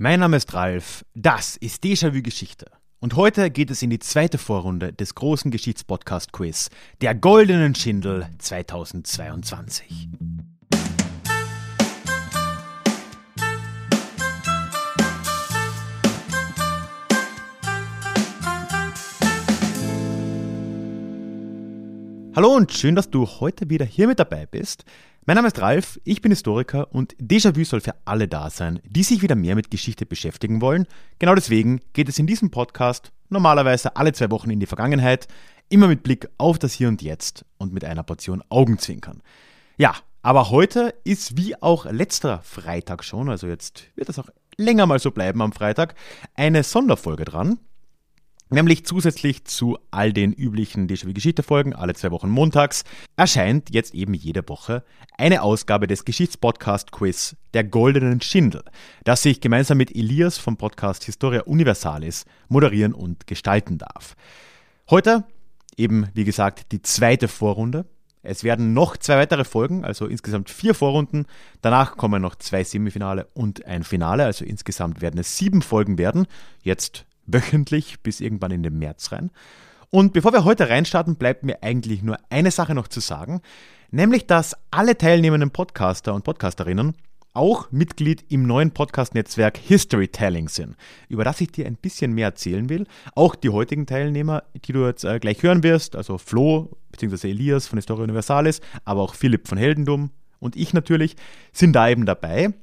Mein Name ist Ralf, das ist Déjà-vu Geschichte. Und heute geht es in die zweite Vorrunde des großen Geschichtspodcast-Quiz, der Goldenen Schindel 2022. Hallo und schön, dass du heute wieder hier mit dabei bist. Mein Name ist Ralf, ich bin Historiker und Déjà-vu soll für alle da sein, die sich wieder mehr mit Geschichte beschäftigen wollen. Genau deswegen geht es in diesem Podcast normalerweise alle zwei Wochen in die Vergangenheit, immer mit Blick auf das Hier und Jetzt und mit einer Portion Augenzwinkern. Ja, aber heute ist wie auch letzter Freitag schon, also jetzt wird es auch länger mal so bleiben am Freitag, eine Sonderfolge dran. Nämlich zusätzlich zu all den üblichen Déjà-vu-Geschichte-Folgen, alle zwei Wochen montags, erscheint jetzt eben jede Woche eine Ausgabe des Geschichtspodcast-Quiz Der Goldenen Schindel, das ich gemeinsam mit Elias vom Podcast Historia Universalis moderieren und gestalten darf. Heute eben, wie gesagt, die zweite Vorrunde. Es werden noch zwei weitere Folgen, also insgesamt vier Vorrunden. Danach kommen noch zwei Semifinale und ein Finale, also insgesamt werden es sieben Folgen werden. Jetzt wöchentlich bis irgendwann in den März rein. Und bevor wir heute reinstarten, bleibt mir eigentlich nur eine Sache noch zu sagen, nämlich dass alle teilnehmenden Podcaster und Podcasterinnen auch Mitglied im neuen Podcast-Netzwerk Historytelling sind, über das ich dir ein bisschen mehr erzählen will. Auch die heutigen Teilnehmer, die du jetzt äh, gleich hören wirst, also Flo bzw. Elias von Historia Universalis, aber auch Philipp von Heldendum und ich natürlich, sind da eben dabei.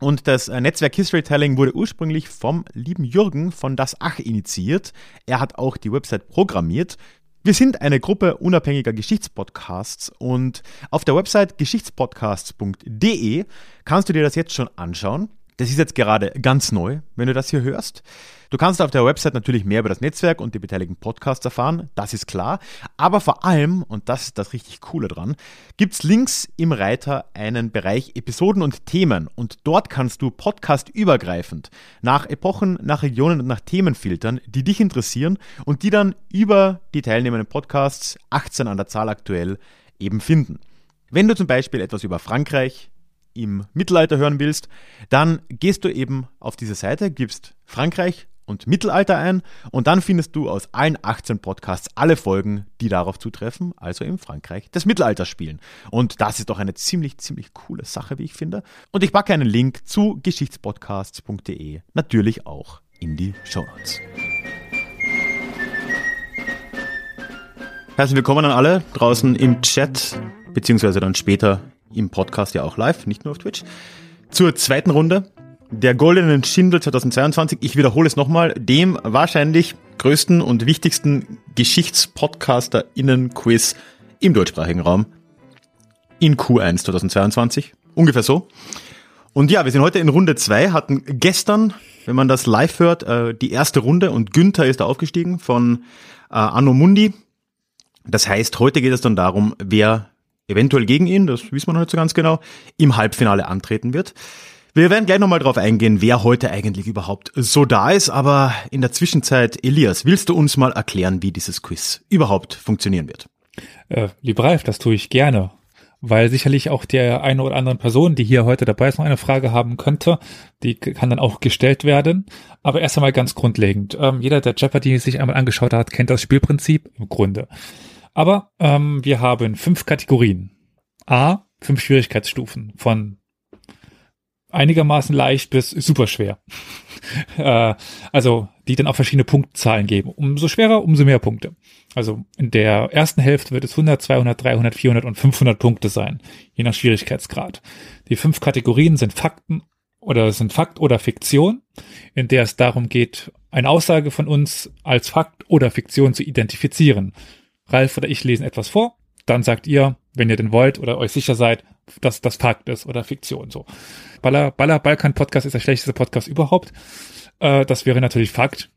Und das äh, Netzwerk Historytelling wurde ursprünglich vom lieben Jürgen von Das Ach initiiert. Er hat auch die Website programmiert. Wir sind eine Gruppe unabhängiger Geschichtspodcasts und auf der Website geschichtspodcasts.de kannst du dir das jetzt schon anschauen. Das ist jetzt gerade ganz neu, wenn du das hier hörst. Du kannst auf der Website natürlich mehr über das Netzwerk und die beteiligten Podcasts erfahren, das ist klar. Aber vor allem, und das ist das richtig Coole dran, gibt es links im Reiter einen Bereich Episoden und Themen. Und dort kannst du podcastübergreifend nach Epochen, nach Regionen und nach Themen filtern, die dich interessieren und die dann über die teilnehmenden Podcasts, 18 an der Zahl aktuell, eben finden. Wenn du zum Beispiel etwas über Frankreich, im Mittelalter hören willst, dann gehst du eben auf diese Seite, gibst Frankreich und Mittelalter ein und dann findest du aus allen 18 Podcasts alle Folgen, die darauf zutreffen, also im Frankreich des Mittelalters spielen. Und das ist doch eine ziemlich, ziemlich coole Sache, wie ich finde. Und ich packe einen Link zu geschichtspodcasts.de natürlich auch in die Show Notes. Herzlich willkommen an alle draußen im Chat, beziehungsweise dann später im Podcast ja auch live, nicht nur auf Twitch. Zur zweiten Runde der Goldenen Schindel 2022. Ich wiederhole es nochmal, dem wahrscheinlich größten und wichtigsten Geschichtspodcaster-Innen-Quiz im deutschsprachigen Raum in Q1 2022. Ungefähr so. Und ja, wir sind heute in Runde zwei, hatten gestern, wenn man das live hört, äh, die erste Runde und Günther ist da aufgestiegen von äh, Anno Mundi. Das heißt, heute geht es dann darum, wer eventuell gegen ihn, das wissen wir noch nicht so ganz genau, im Halbfinale antreten wird. Wir werden gleich nochmal drauf eingehen, wer heute eigentlich überhaupt so da ist, aber in der Zwischenzeit, Elias, willst du uns mal erklären, wie dieses Quiz überhaupt funktionieren wird? Äh, lieber Ralf, das tue ich gerne, weil sicherlich auch der eine oder anderen Person, die hier heute dabei ist, noch eine Frage haben könnte, die kann dann auch gestellt werden. Aber erst einmal ganz grundlegend. Ähm, jeder, der Jeopardy sich einmal angeschaut hat, kennt das Spielprinzip im Grunde. Aber ähm, wir haben fünf Kategorien. A, fünf Schwierigkeitsstufen von einigermaßen leicht bis super schwer. äh, also die dann auch verschiedene Punktzahlen geben. Umso schwerer, umso mehr Punkte. Also in der ersten Hälfte wird es 100, 200, 300, 400 und 500 Punkte sein, je nach Schwierigkeitsgrad. Die fünf Kategorien sind Fakten oder sind Fakt oder Fiktion, in der es darum geht, eine Aussage von uns als Fakt oder Fiktion zu identifizieren. Ralf oder ich lesen etwas vor, dann sagt ihr, wenn ihr denn wollt oder euch sicher seid, dass das Fakt ist oder Fiktion. So. Baller, Baller Balkan Podcast ist der schlechteste Podcast überhaupt. Äh, das wäre natürlich Fakt.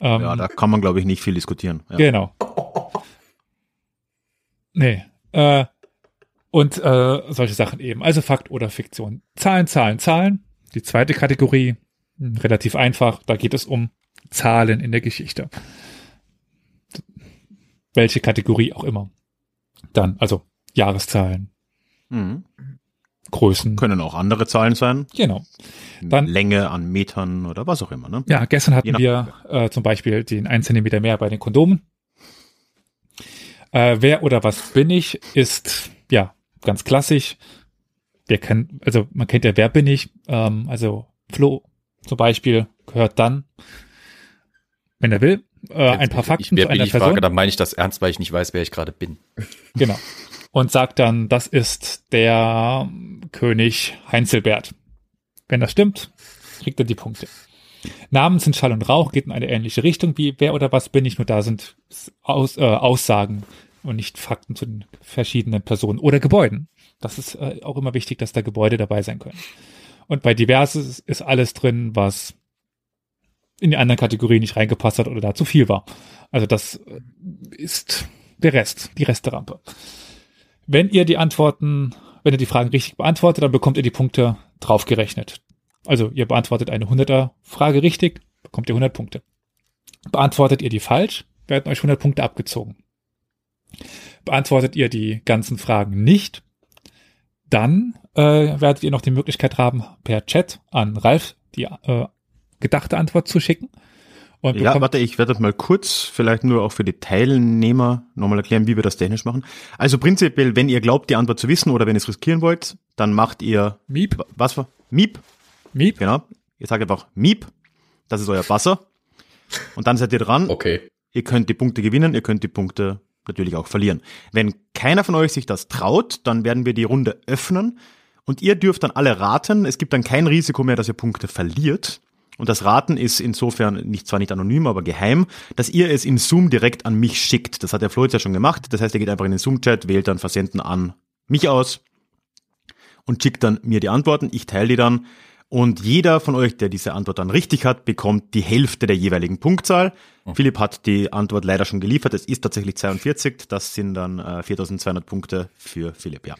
Ähm, ja, da kann man, glaube ich, nicht viel diskutieren. Ja. Genau. Nee. Äh, und äh, solche Sachen eben. Also Fakt oder Fiktion. Zahlen, Zahlen, Zahlen. Die zweite Kategorie, relativ einfach, da geht es um Zahlen in der Geschichte welche Kategorie auch immer. Dann, also Jahreszahlen. Mhm. Größen. Können auch andere Zahlen sein. Genau. Dann, Länge an Metern oder was auch immer. Ne? Ja, gestern hatten wir äh, zum Beispiel den 1 Zentimeter mehr bei den Kondomen. Äh, wer oder was bin ich ist ja ganz klassisch. Wer kann, also man kennt ja wer bin ich. Ähm, also Flo zum Beispiel gehört dann, wenn er will, äh, ein paar Fakten ich, wer zu bin einer ich Person. frage, dann meine ich das ernst, weil ich nicht weiß, wer ich gerade bin. Genau. Und sagt dann, das ist der König Heinzelbert. Wenn das stimmt, kriegt er die Punkte. Namen sind Schall und Rauch, geht in eine ähnliche Richtung wie wer oder was bin ich, nur da sind Aus, äh, Aussagen und nicht Fakten zu den verschiedenen Personen oder Gebäuden. Das ist äh, auch immer wichtig, dass da Gebäude dabei sein können. Und bei Diverses ist alles drin, was in die anderen Kategorien nicht reingepasst hat oder da zu viel war. Also das äh, ist der Rest, die Resterampe. Wenn ihr die Antworten, wenn ihr die Fragen richtig beantwortet, dann bekommt ihr die Punkte draufgerechnet. Also ihr beantwortet eine 100er Frage richtig, bekommt ihr 100 Punkte. Beantwortet ihr die falsch, werden euch 100 Punkte abgezogen. Beantwortet ihr die ganzen Fragen nicht, dann äh, werdet ihr noch die Möglichkeit haben, per Chat an Ralf die äh, gedachte Antwort zu schicken. Und Ja, warte, ich werde das mal kurz, vielleicht nur auch für die Teilnehmer nochmal erklären, wie wir das technisch machen. Also prinzipiell, wenn ihr glaubt, die Antwort zu wissen oder wenn ihr es riskieren wollt, dann macht ihr, Miep, was war? Miep, Miep, genau. Ihr sagt einfach Miep, das ist euer Buzzer. Und dann seid ihr dran. Okay. Ihr könnt die Punkte gewinnen, ihr könnt die Punkte natürlich auch verlieren. Wenn keiner von euch sich das traut, dann werden wir die Runde öffnen und ihr dürft dann alle raten. Es gibt dann kein Risiko mehr, dass ihr Punkte verliert. Und das Raten ist insofern nicht zwar nicht anonym, aber geheim, dass ihr es in Zoom direkt an mich schickt. Das hat der Flo jetzt ja schon gemacht. Das heißt, ihr geht einfach in den Zoom-Chat, wählt dann Versenden an mich aus und schickt dann mir die Antworten. Ich teile die dann. Und jeder von euch, der diese Antwort dann richtig hat, bekommt die Hälfte der jeweiligen Punktzahl. Philipp hat die Antwort leider schon geliefert. Es ist tatsächlich 42. Das sind dann äh, 4200 Punkte für Philipp, ja.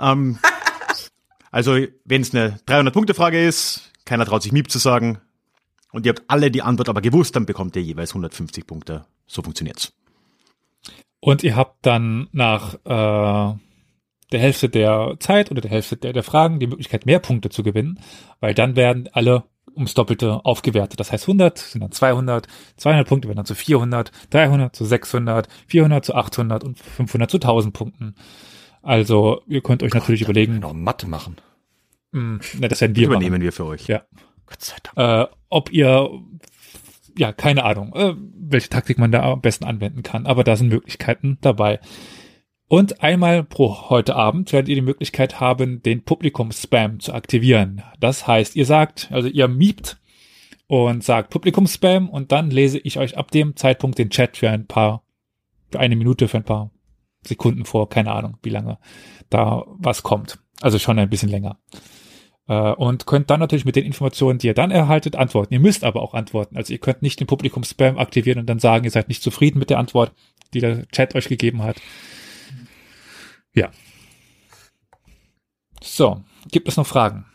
Ähm, also, wenn es eine 300-Punkte-Frage ist, keiner traut sich Miep zu sagen, und ihr habt alle die Antwort aber gewusst, dann bekommt ihr jeweils 150 Punkte. So funktioniert's. Und ihr habt dann nach äh, der Hälfte der Zeit oder der Hälfte der, der Fragen die Möglichkeit, mehr Punkte zu gewinnen, weil dann werden alle ums Doppelte aufgewertet. Das heißt, 100 sind dann 200, 200 Punkte werden dann zu 400, 300 zu 600, 400 zu 800 und 500 zu 1000 Punkten. Also ihr könnt euch natürlich überlegen, Noch Mathe machen. Mh, na, das werden wir Übernehmen machen. wir für euch. Ja. Gott sei Dank. äh, ob ihr, ja, keine Ahnung, äh, welche Taktik man da am besten anwenden kann, aber da sind Möglichkeiten dabei. Und einmal pro heute Abend werdet ihr die Möglichkeit haben, den Publikum-Spam zu aktivieren. Das heißt, ihr sagt, also ihr miebt und sagt Publikum-Spam und dann lese ich euch ab dem Zeitpunkt den Chat für ein paar, für eine Minute, für ein paar Sekunden vor, keine Ahnung, wie lange da was kommt. Also schon ein bisschen länger. Äh, und könnt dann natürlich mit den Informationen, die ihr dann erhaltet, antworten. Ihr müsst aber auch antworten. Also ihr könnt nicht den Publikum-Spam aktivieren und dann sagen, ihr seid nicht zufrieden mit der Antwort, die der Chat euch gegeben hat. Ja. So, gibt es noch Fragen?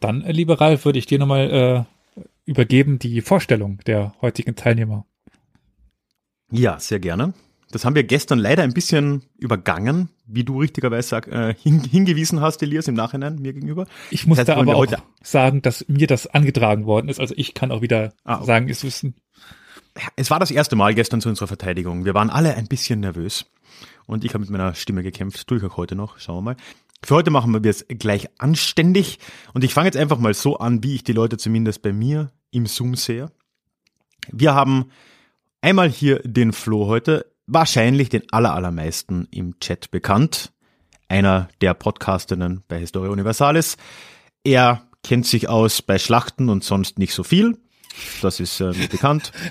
Dann, äh, lieber Ralf, würde ich dir nochmal äh, übergeben die Vorstellung der heutigen Teilnehmer. Ja, sehr gerne. Das haben wir gestern leider ein bisschen übergangen, wie du richtigerweise äh, hin, hingewiesen hast, Elias, im Nachhinein mir gegenüber. Ich muss Das heißt, da aber auch sagen, dass mir das angetragen worden ist. Also ich kann auch wieder Ah, okay. sagen, es ist ein Es war das erste Mal gestern zu unserer Verteidigung. Wir waren alle ein bisschen nervös. Und ich habe mit meiner Stimme gekämpft. Tue ich auch heute noch. Schauen wir mal. Für heute machen wir es gleich anständig. Und ich fange jetzt einfach mal so an, wie ich die Leute zumindest bei mir im Zoom sehe. Wir haben einmal hier den Flo heute. Wahrscheinlich den aller, allermeisten im Chat bekannt. Einer der Podcastinnen bei Historia Universalis. Er kennt sich aus bei Schlachten und sonst nicht so viel. Das ist äh, mir bekannt.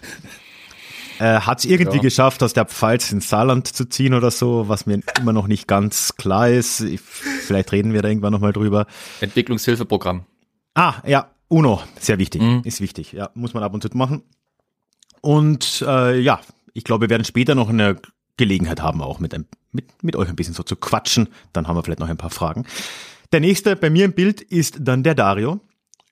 Äh, Hat es irgendwie Ja. geschafft, aus der Pfalz ins Saarland zu ziehen oder so, was mir immer noch nicht ganz klar ist. Ich, vielleicht reden wir da irgendwann nochmal drüber. Entwicklungshilfeprogramm. Ah, ja, UNO, sehr wichtig, Mhm. ist wichtig. Ja, muss man ab und zu machen. Und äh, ja, ich glaube, wir werden später noch eine Gelegenheit haben, auch mit, ein, mit, mit euch ein bisschen so zu quatschen. Dann haben wir vielleicht noch ein paar Fragen. Der nächste bei mir im Bild ist dann der Dario.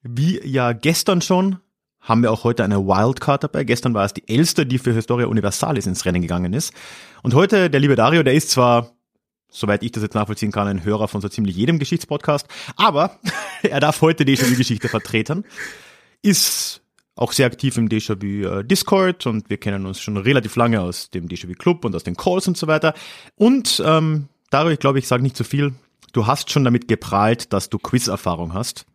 Wie ja gestern schon, haben wir auch heute eine Wildcard dabei. Gestern war es die Elster, die für Historia Universalis ins Rennen gegangen ist. Und heute, der liebe Dario, der ist zwar soweit ich das jetzt nachvollziehen kann, ein Hörer von so ziemlich jedem Geschichtspodcast. Aber er darf heute Déjà-vu-Geschichte vertreten. Ist auch sehr aktiv im Déjà-vu äh, Discord und wir kennen uns schon relativ lange aus dem Déjà-vu Club und aus den Calls und so weiter. Und ähm, darüber, ich glaube, ich sage nicht zu viel. Du hast schon damit geprahlt, dass du Quiz-Erfahrung hast.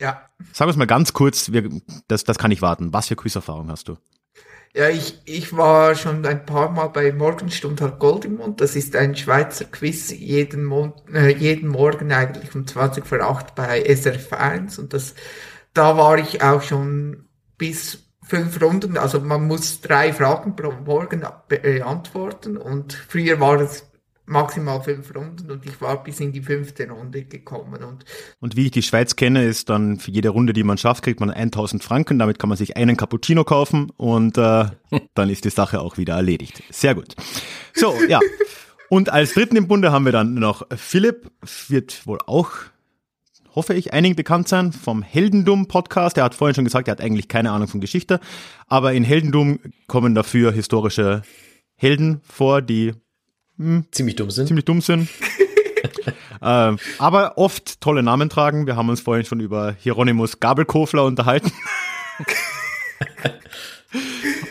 Ja. Sag uns mal ganz kurz, wir, das, das kann ich warten. Was für Quiz-Erfahrung hast du? Ja, ich, ich war schon ein paar Mal bei Morgenstund hat Gold im Mund. Das ist ein Schweizer Quiz jeden, Mon äh, jeden Morgen eigentlich um 20 vor 8 bei SRF 1 und das, da war ich auch schon bis fünf Runden, also man muss drei Fragen pro Morgen beantworten und früher war es maximal fünf Runden und ich war bis in die fünfte Runde gekommen. Und, und wie ich die Schweiz kenne, ist dann für jede Runde, die man schafft, kriegt man 1000 Franken. Damit kann man sich einen Cappuccino kaufen und äh, dann ist die Sache auch wieder erledigt. Sehr gut. So, ja. Und als dritten im Bunde haben wir dann noch Philipp, wird wohl auch hoffe ich, einigen bekannt sein vom Heldendum-Podcast. Er hat vorhin schon gesagt, er hat eigentlich keine Ahnung von Geschichte, aber in Heldendum kommen dafür historische Helden vor, die hm, ziemlich dumm sind. Ziemlich dumm sind. äh, aber oft tolle Namen tragen. Wir haben uns vorhin schon über Hieronymus Gabelkofler unterhalten.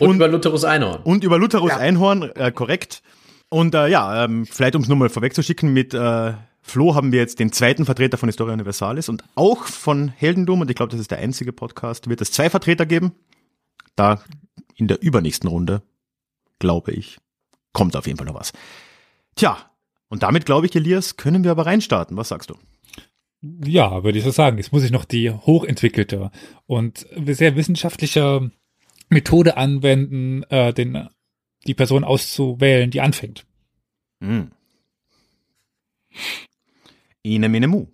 und, und, über Lutherus Einhorn. Und über Lutherus ja. Einhorn, äh, korrekt. Und äh, ja, ähm, vielleicht um es nur mal vorwegzuschicken, mit äh, Flo haben wir jetzt den zweiten Vertreter von Historia Universalis und auch von Heldendum, und ich glaube, das ist der einzige Podcast, wird es zwei Vertreter geben. Da in der übernächsten Runde, glaube ich, kommt auf jeden Fall noch was. Tja, und damit glaube ich, Elias, können wir aber reinstarten. Was sagst du? Ja, würde ich so sagen. Jetzt muss ich noch die hochentwickelte und sehr wissenschaftliche Methode anwenden, äh, den, die Person auszuwählen, die anfängt. Hm. Ine Mene Mu.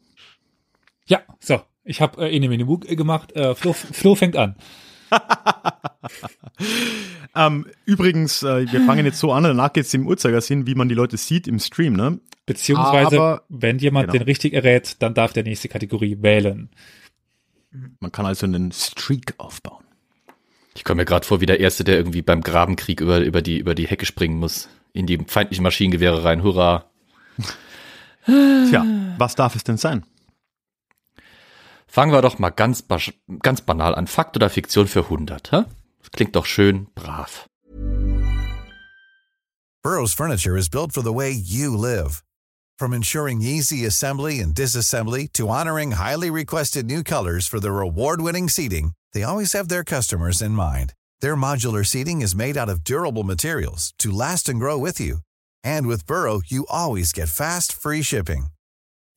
Ja, so. Ich habe äh, Ine Mene Mu gemacht. Äh, Flo, Flo fängt an. ähm, übrigens, äh, wir fangen jetzt so an, danach geht es im Uhrzeigersinn, wie man die Leute sieht im Stream, ne? Beziehungsweise, Aber, wenn jemand genau. den richtig errät, dann darf der nächste Kategorie wählen. Man kann also einen Streak aufbauen. Ich komme mir gerade vor wie der Erste, der irgendwie beim Grabenkrieg über, über, die, über die Hecke springen muss. In die feindlichen Maschinengewehre rein. Hurra. Tja, was darf es denn sein? Fangen wir doch mal ganz, ganz banal an. Fakt oder Fiktion für 100, hä? Das klingt doch schön brav. Burroughs Furniture is built for the way you live. From ensuring easy assembly and disassembly to honoring highly requested new colors for their award-winning seating, they always have their customers in mind. Their modular seating is made out of durable materials to last and grow with you. And with Burrow, you always get fast, free shipping.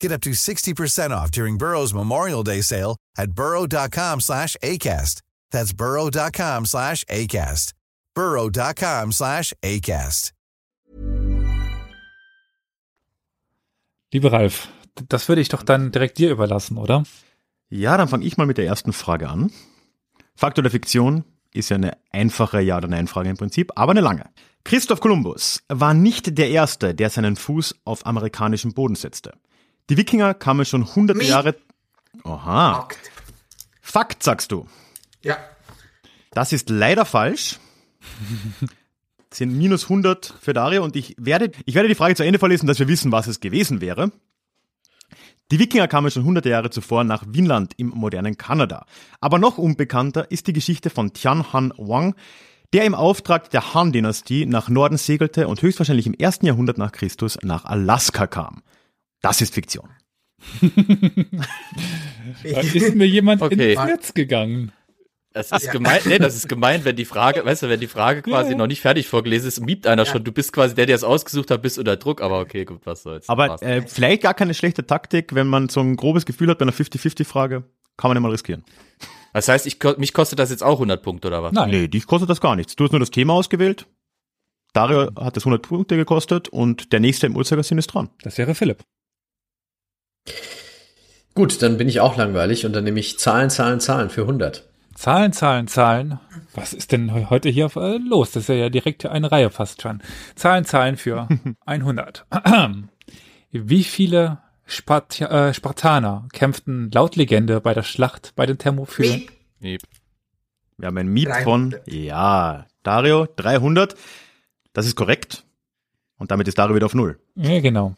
Get up to 60% off during Burrow's Memorial Day sale at burrow.com slash ACAST. That's burrow.com slash ACAST. burrow.com slash ACAST. Lieber Ralf, das würde ich doch dann direkt dir überlassen, oder? Ja, dann fange ich mal mit der ersten Frage an. Fakt oder Fiktion ist ja eine einfache Ja- oder Nein-Frage im Prinzip, aber eine lange. Christoph Kolumbus war nicht der Erste, der seinen Fuß auf amerikanischem Boden setzte. Die Wikinger kamen schon hunderte Jahre. Oha. Fakt. Fakt, sagst du. Ja. Das ist leider falsch. Sind minus 100 für Dario und ich werde, ich werde die Frage zu Ende vorlesen, dass wir wissen, was es gewesen wäre. Die Wikinger kamen schon hunderte Jahre zuvor nach Vinland im modernen Kanada. Aber noch unbekannter ist die Geschichte von Tian Han Wang, der im Auftrag der Han-Dynastie nach Norden segelte und höchstwahrscheinlich im ersten Jahrhundert nach Christus nach Alaska kam. Das ist Fiktion. da ist mir jemand okay. ins Netz gegangen. Das ist ja. gemein, nee, das ist gemein, wenn die Frage, weißt du, wenn die Frage quasi ja. noch nicht fertig vorgelesen ist, miebt einer ja. schon, du bist quasi der, der es ausgesucht hat, bist unter Druck, aber okay, gut, was soll's. Aber äh, vielleicht gar keine schlechte Taktik, wenn man so ein grobes Gefühl hat bei einer 50-50-Frage, kann man ja mal riskieren. Das heißt, ich, mich kostet das jetzt auch 100 Punkte oder was? Nein. Nee, dich kostet das gar nichts. Du hast nur das Thema ausgewählt. Dario hat das 100 Punkte gekostet und der nächste im Uhrzeigersinn ist dran. Das wäre Philipp. Gut, dann bin ich auch langweilig und dann nehme ich Zahlen, Zahlen, Zahlen für 100. Zahlen, Zahlen, Zahlen. Was ist denn heute hier äh, los? Das ist ja direkt eine Reihe fast schon. Zahlen, Zahlen für 100. Wie viele Spart äh, Spartaner kämpften laut Legende bei der Schlacht bei den Thermophylen? Miep. Wir haben ein Miep von, ja, Dario, 300. Das ist korrekt. Und damit ist Dario wieder auf Null. Ja, genau.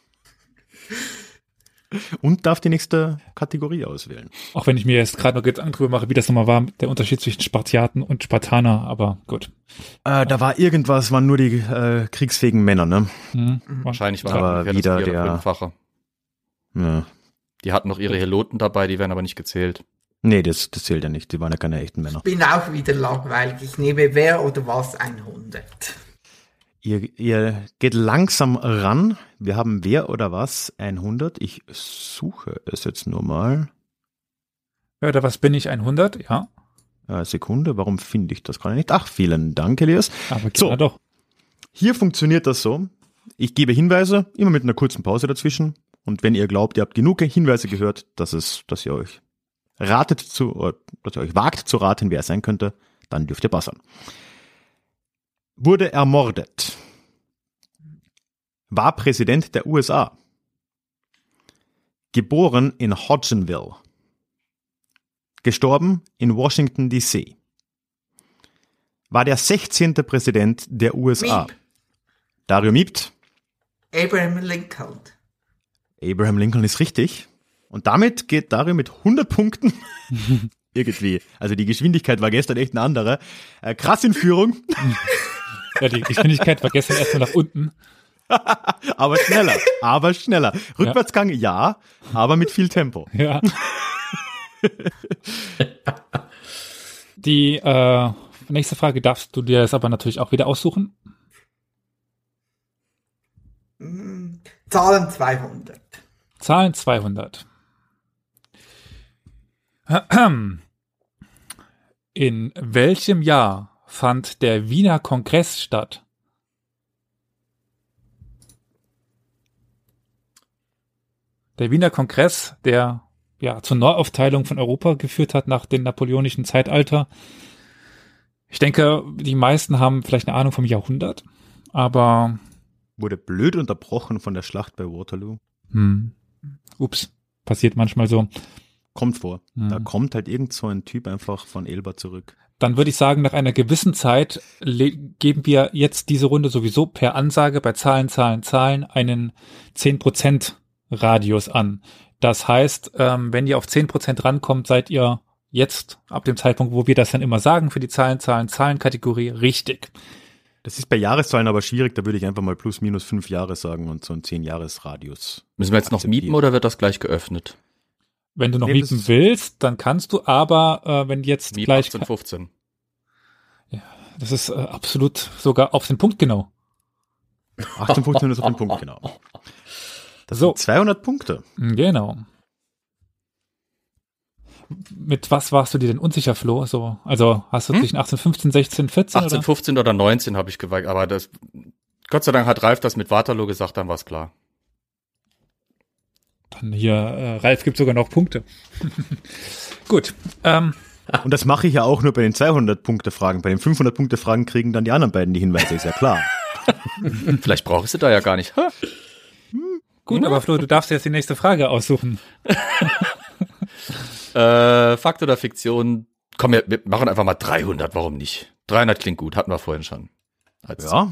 Und darf die nächste Kategorie auswählen. Auch wenn ich mir jetzt gerade noch Gedanken drüber mache, wie das nochmal war, der Unterschied zwischen Spartiaten und Spartaner, aber gut. Äh, da war irgendwas, waren nur die äh, kriegsfähigen Männer, ne? Mhm. Wahrscheinlich war Aber wieder der- Fünffache. Ja. Die hatten noch ihre Heloten dabei, die werden aber nicht gezählt. Nee, das, das zählt ja nicht. Die waren ja keine echten Männer. Bin auch wieder langweilig. Ich nehme wer oder was 100. Ihr, ihr geht langsam ran. Wir haben wer oder was 100. Ich suche es jetzt nur mal. Ja, oder was bin ich, 100? Ja, Sekunde, warum finde ich das gerade nicht? Ach, vielen Dank, Elias. aber So. so. doch. Hier funktioniert das so. Ich gebe Hinweise, immer mit einer kurzen Pause dazwischen. Und wenn ihr glaubt, ihr habt genug Hinweise gehört, dass es, dass ihr euch ratet zu, oder dass ihr euch wagt zu raten, wer es sein könnte, dann dürft ihr passen. Wurde ermordet. War Präsident der USA. Geboren in Hodgenville. Gestorben in Washington, D.C. War der 16. Präsident der USA. Miep. Dario Miebt. Abraham Lincoln. Abraham Lincoln ist richtig. Und damit geht Dario mit 100 Punkten irgendwie. Also die Geschwindigkeit war gestern echt eine andere. Äh, krass in Führung, Ja, die Geschwindigkeit war gestern erstmal nach unten. aber schneller. Aber schneller. Rückwärtsgang ja, aber mit viel Tempo. Ja. Die äh, nächste Frage darfst du dir jetzt aber natürlich auch wieder aussuchen. Hm, Zahlen 200. Zahlen 200. In welchem Jahr fand der Wiener Kongress statt? Der Wiener Kongress, der ja zur Neuaufteilung von Europa geführt hat nach dem napoleonischen Zeitalter. Ich denke, die meisten haben vielleicht eine Ahnung vom Jahrhundert, aber Wurde blöd unterbrochen von der Schlacht bei Waterloo. hm, ups, passiert manchmal so. Kommt vor. Mhm. Da kommt halt irgend so ein Typ einfach von Elba zurück. Dann würde ich sagen, nach einer gewissen Zeit geben wir jetzt diese Runde sowieso per Ansage bei Zahlen, Zahlen, Zahlen einen 10% Radius an. Das heißt, ähm, wenn ihr auf 10% rankommt, seid ihr jetzt ab dem Zeitpunkt, wo wir das dann immer sagen für die Zahlen, Zahlen, Zahlen-Kategorie richtig. Das ist bei Jahreszahlen aber schwierig, da würde ich einfach mal plus minus fünf Jahre sagen und so ein zehn Jahres Radius. Müssen wir jetzt noch mieten oder wird das gleich geöffnet? Wenn du noch Nee, mieten willst, dann kannst du, aber äh, wenn jetzt Miet gleich, 18, 15. das ist äh, absolut sogar auf den Punkt genau. 18, 15 ist auf den Punkt, genau. Das So. sind 200 Punkte. Genau. Mit was warst du dir denn unsicher, Flo? So, also hast du Hm? zwischen 18, 15, 16, 14 18, oder? 15 oder 19 habe ich geweigt, aber das, Gott sei Dank hat Ralf das mit Waterloo gesagt, dann war's klar. Dann hier, äh, Ralf gibt sogar noch Punkte. Gut, ähm, Und das mache ich ja auch nur bei den 200 Punkte Fragen. Bei den 500 Punkte Fragen kriegen dann die anderen beiden die Hinweise, ist ja klar. Vielleicht brauchst du da ja gar nicht. Gut, aber Flo, du darfst jetzt die nächste Frage aussuchen. Äh, Fakt oder Fiktion? Komm, wir, wir machen einfach mal 300, warum nicht? 300 klingt gut, hatten wir vorhin schon. Als Ja.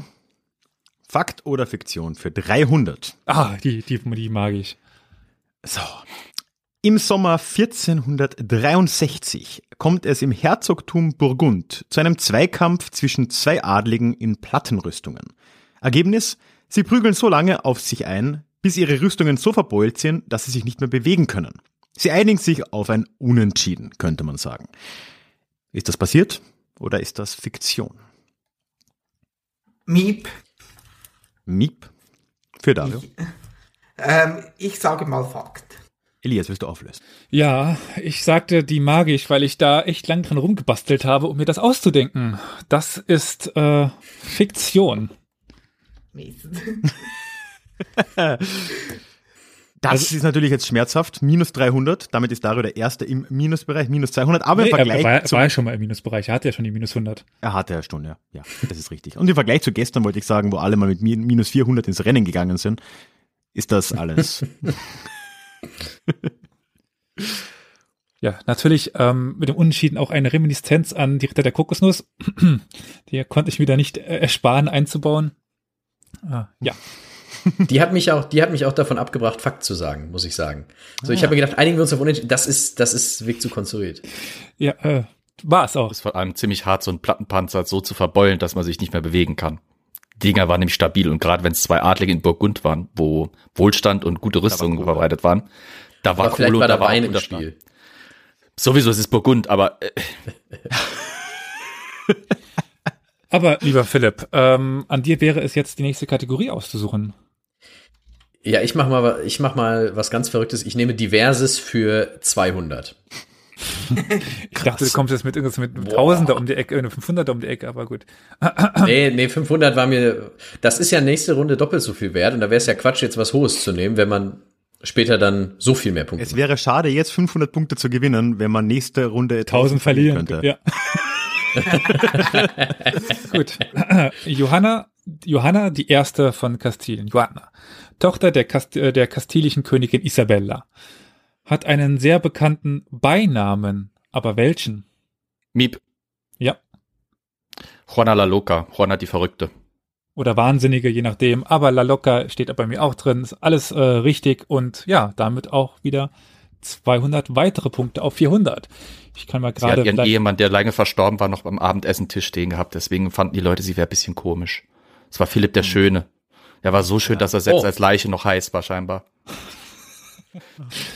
Fakt oder Fiktion für 300. Ah, die, die, die mag ich. So. Im Sommer 1463 kommt es im Herzogtum Burgund zu einem Zweikampf zwischen zwei Adligen in Plattenrüstungen. Ergebnis? Sie prügeln so lange auf sich ein, bis ihre Rüstungen so verbeult sind, dass sie sich nicht mehr bewegen können. Sie einigen sich auf ein Unentschieden, könnte man sagen. Ist das passiert oder ist das Fiktion? Miep. Miep. Für Dario. Ähm, ich sage mal Fakt. Elias, willst du auflösen? Ja, ich sagte die mag ich, weil ich da echt lang dran rumgebastelt habe, um mir das auszudenken. Das ist äh, Fiktion. Mist. Das Also- ist natürlich jetzt schmerzhaft. Minus 300. Damit ist Dario der Erste im Minusbereich. Minus 200. Aber im Nee, er Vergleich war, zu, war ja schon mal im Minusbereich, er hatte ja schon die Minus 100. er hatte ja schon, ja. Ja, das ist richtig. Und im Vergleich zu gestern wollte ich sagen, wo alle mal mit Mi- minus 400 ins Rennen gegangen sind, ist das alles. Ja, natürlich ähm, mit dem Unentschieden auch eine Reminiszenz an die Ritter der Kokosnuss. die konnte ich mir da nicht äh, ersparen einzubauen. Ah, ja, Die hat mich auch, die hat mich auch davon abgebracht, Fakt zu sagen, muss ich sagen. So, ich habe mir gedacht, einigen wir uns auf Unentschieden. Das ist, das ist Weg zu konstruiert. Ja, äh, war es auch. ist vor allem ziemlich hart, so einen Plattenpanzer so zu verbeulen, dass man sich nicht mehr bewegen kann. Die Dinger waren nämlich stabil und gerade wenn es zwei Adlige in Burgund waren, wo Wohlstand und gute Rüstungen verbreitet waren, da war Kohle war und da da war Wein auch im guter Spiel. Sowieso, es ist Burgund, aber äh, Aber lieber Philipp, ähm, an dir wäre es jetzt die nächste Kategorie auszusuchen. Ja, ich mach mal, ich mach mal was ganz Verrücktes. Ich nehme Diverses für 200. Ich dachte, du kommst jetzt mit irgendwas mit einem Tausender um die Ecke, eine 500er um die Ecke, aber gut. Nee, nee, 500 war mir, das ist ja nächste Runde doppelt so viel wert und da wäre es ja Quatsch, jetzt was Hohes zu nehmen, wenn man später dann so viel mehr Punkte Es wäre schade, jetzt 500 Punkte zu gewinnen, wenn man nächste Runde 1000 verlieren. könnte. Ja. Gut. Johanna, Johanna, die erste von Kastilien, Johanna, Tochter der, Kast äh, der kastilischen Königin Isabella, hat einen sehr bekannten Beinamen. Aber welchen? Miep, Ja. Juana la Loca, Juana die Verrückte. Oder Wahnsinnige, je nachdem. Aber La Loca steht bei mir auch drin. Ist alles äh, richtig und ja, damit auch wieder 200 weitere Punkte auf 400. Ich kann mal Sie hat gerade ihren Ehemann, der lange verstorben war, noch beim Abendessentisch stehen gehabt. Deswegen fanden die Leute, sie wäre ein bisschen komisch. Es war Philipp der Hm. Schöne. Der war so schön, dass er selbst Oh. als Leiche noch heiß war, scheinbar.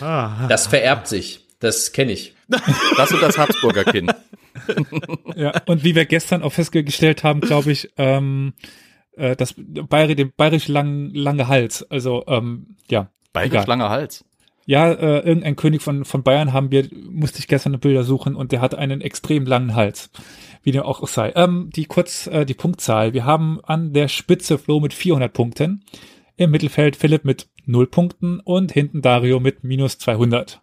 Ah, Das vererbt sich. Das kenne ich. Das und das Habsburger Kind. Ja, und wie wir gestern auch festgestellt haben, glaube ich, ähm, äh, das Bayeri, den bayerisch langen, lange Hals. Also, ähm, ja. Bayerisch Egal. langer Hals. Ja, äh, irgendein König von, von Bayern haben wir, musste ich gestern Bilder suchen und der hat einen extrem langen Hals. Wie dem auch sei. Ähm, die kurz, äh, die Punktzahl. Wir haben an der Spitze Flo mit 400 Punkten. Im Mittelfeld Philipp mit 0 Punkten und hinten Dario mit minus 200.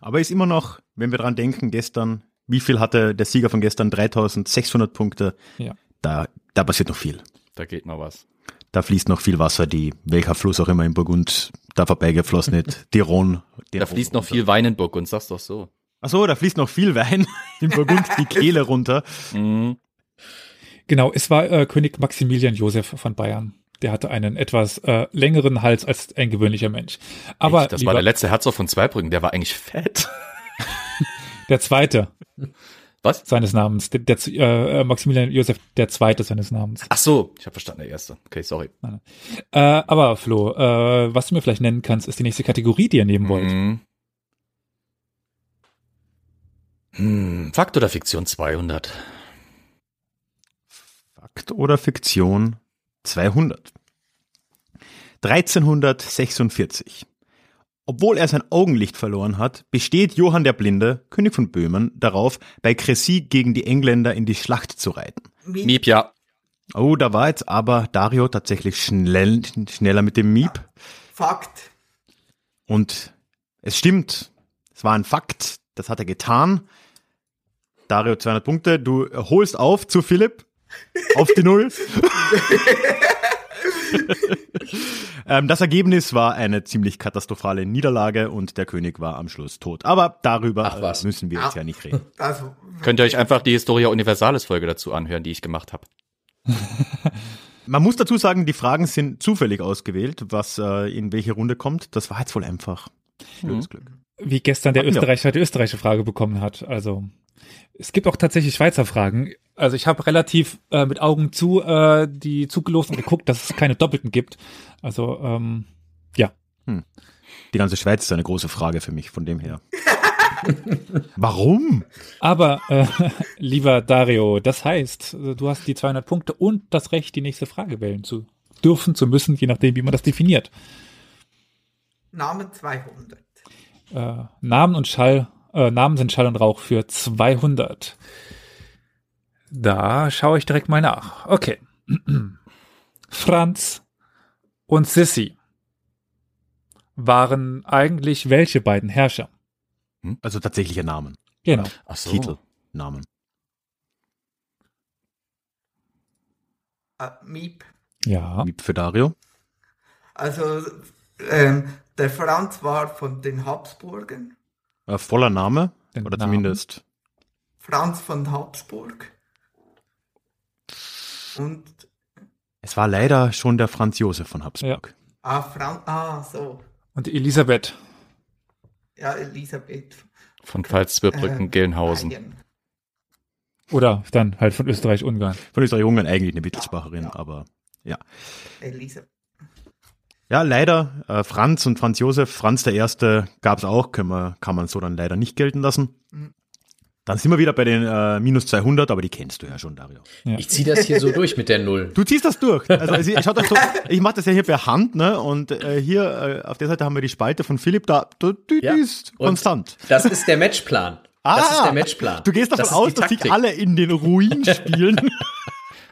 Aber ist immer noch, wenn wir dran denken, gestern, wie viel hatte der Sieger von gestern? 3600 Punkte. Ja. Da, da passiert noch viel. Da geht noch was. Da fließt noch viel Wasser, die, welcher Fluss auch immer in Burgund da vorbeigeflossen ist. Die Rhone. Da fließt noch viel Wein in Burgund, sag's doch so. Ach so, da fließt noch viel Wein in Burgund die Kehle runter. Mhm. Genau, es war äh, König Maximilian Joseph von Bayern. Der hatte einen etwas äh, längeren Hals als ein gewöhnlicher Mensch. Aber Echt, das lieber, war der letzte Herzog von Zweibrücken, der war eigentlich fett. der zweite Was? seines Namens, der, der äh, Maximilian Joseph der zweite seines Namens. Ach so, ich habe verstanden, der erste. Okay, sorry. Äh, aber Flo, äh, was du mir vielleicht nennen kannst, ist die nächste Kategorie, die ihr nehmen wollt. Mhm. Hm, Fakt oder Fiktion 200? Fakt oder Fiktion 200. 1346. Obwohl er sein Augenlicht verloren hat, besteht Johann der Blinde, König von Böhmen, darauf, bei Crécy gegen die Engländer in die Schlacht zu reiten. Miep, Miep, ja. Oh, da war jetzt aber Dario tatsächlich schnell, schneller mit dem Miep. Fakt. Und es stimmt, es war ein Fakt, das hat er getan. Dario 200 Punkte, du holst auf zu Philipp, auf die Null. ähm, das Ergebnis war eine ziemlich katastrophale Niederlage und der König war am Schluss tot. Aber darüber müssen wir jetzt ja nicht reden. Das, Könnt ihr euch einfach die Historia Universalis Folge dazu anhören, die ich gemacht habe. Man muss dazu sagen, die Fragen sind zufällig ausgewählt, was äh, in welche Runde kommt. Das war jetzt wohl einfach. Blödes Glück. Wie gestern der Hatten. Österreicher die österreichische Frage bekommen hat. Also es gibt auch tatsächlich Schweizer Fragen. Also ich habe relativ äh, mit Augen zu äh, die zugelost und geguckt, dass es keine Doppelten gibt. Also ähm, ja. Die ganze Schweiz ist eine große Frage für mich, von dem her. Warum? Aber äh, lieber Dario, das heißt, du hast die 200 Punkte und das Recht, die nächste Frage wählen zu dürfen, zu müssen, je nachdem, wie man das definiert. Namen 200. Äh, Namen und Schall, äh, Namen sind Schall und Rauch für 200. Da schaue ich direkt mal nach. Okay. Franz und Sissy waren eigentlich welche beiden Herrscher? Also tatsächliche Namen, Genau. Ach so. Titel, Namen. Äh, Miep. Ja. Miep für Dario. Also, ähm, der Franz war von den Habsburgen. Äh, voller Name Den oder Namen. zumindest Franz von Habsburg. Und Es war leider schon der Franz Josef von Habsburg. Ah, Fran ah, so. Und Elisabeth. Ja, Elisabeth. Von Pfalz-Zwirbrücken, Äh, Gelnhausen. Bayern. Oder dann halt von Österreich-Ungarn. Von Österreich-Ungarn eigentlich eine Wittelsbacherin, aber ja. Elisabeth. Ja, leider, äh, Franz und Franz Josef, Franz der Erste gab's auch, können wir, kann man so dann leider nicht gelten lassen. Mhm. Dann sind wir wieder bei den äh, minus 200, aber die kennst du ja schon, Dario. Ich ziehe das hier so durch mit der Null. Du ziehst das durch. Also, also euch so, ich mache das ja hier per Hand, ne? Und äh, hier äh, auf der Seite haben wir die Spalte von Philipp, da, da die, Ja. die ist Und konstant. Das ist der Matchplan. das ist der Matchplan. Ah, Du gehst davon Das aus, die dass Taktik. alle in den Ruin spielen.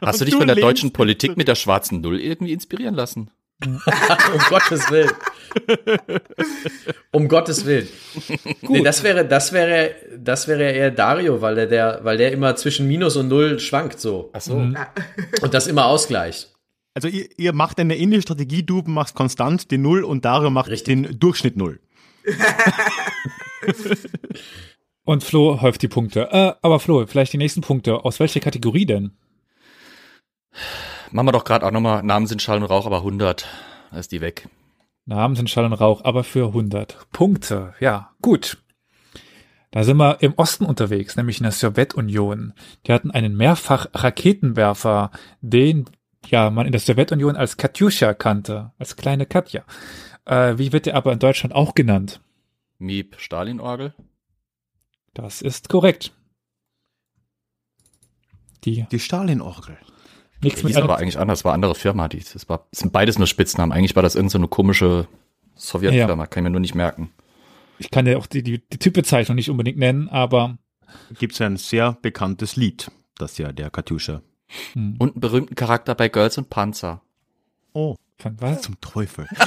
Hast du Und dich du von der deutschen Politik mit der schwarzen Null irgendwie inspirieren lassen? um Gottes Willen. Um Gottes Willen. Nee, das wäre, das wäre, das wäre eher Dario, weil der, der, weil der immer zwischen Minus und Null schwankt so. Ach so. Und das immer ausgleicht. Also ihr, ihr macht eine ähnliche Strategie, du machst konstant die Null und Dario macht Richtig. den Durchschnitt Null. Und Flo häuft die Punkte. Äh, aber Flo, vielleicht die nächsten Punkte. Aus welcher Kategorie denn? Machen wir doch gerade auch nochmal Namen sind Schall und Rauch, aber 100. Da ist die weg. Namen sind Schall und Rauch, aber für 100 Punkte. Ja, gut. Da sind wir im Osten unterwegs, nämlich in der Sowjetunion. Die hatten einen Mehrfach-Raketenwerfer, den ja man in der Sowjetunion als Katjuscha kannte, als kleine Katja. Äh, wie wird der aber in Deutschland auch genannt? Miep Stalin-Orgel. Das ist korrekt. Die Die Stalin-Orgel. Nichts Die mit aber eigentlich anders, war andere Firma. Die, das, war, das sind beides nur Spitznamen. Eigentlich war das irgendeine so eine komische Sowjetfirma, kann ich mir nur nicht merken. ich kann ja auch die, die, die Typbezeichnung nicht unbedingt nennen, aber Gibt es ein sehr bekanntes Lied, das ja der Katjuscha. Und einen berühmten Charakter bei Girls und Panzer. Oh, von was? zum Teufel.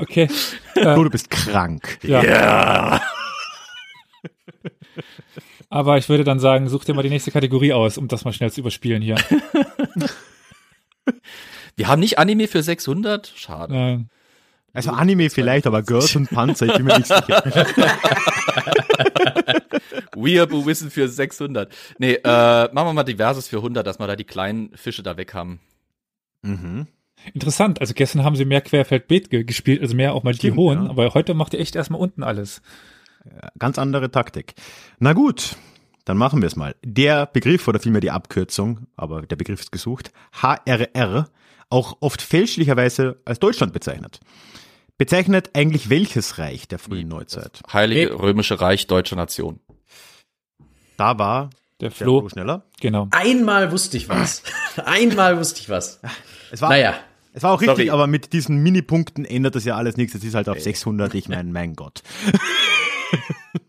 Okay. Flo, du bist krank. Ja. Aber ich würde dann sagen, such dir mal die nächste Kategorie aus, um das mal schnell zu überspielen hier. Wir haben nicht Anime für 600? Schade. Äh, Also Anime vielleicht, aber Girls und Panzer, ich bin mir nicht sicher. Weeaboo Wissen für 600. Nee, äh, machen wir mal Diverses für 100, dass wir da die kleinen Fische da weg haben. mhm. interessant. Also gestern haben sie mehr Querfeldbeet ge gespielt, also mehr auch mal die Stimmt, hohen, ja. aber heute macht ihr echt erstmal unten alles. Ganz andere Taktik. Na gut, dann machen wir es mal. Der Begriff oder vielmehr die Abkürzung, aber der Begriff ist gesucht, HRR, auch oft fälschlicherweise als Deutschland bezeichnet. Bezeichnet eigentlich welches Reich der frühen Neuzeit? Heilige Hey. Römische Reich Deutscher Nation. Da war Der der Flo, Flo schneller. genau. Einmal wusste ich was. Einmal wusste ich was. Es war, Naja. es war auch richtig, Sorry. aber mit diesen Minipunkten ändert das ja alles nichts. Es ist halt auf 600. Ich meine, mein Gott.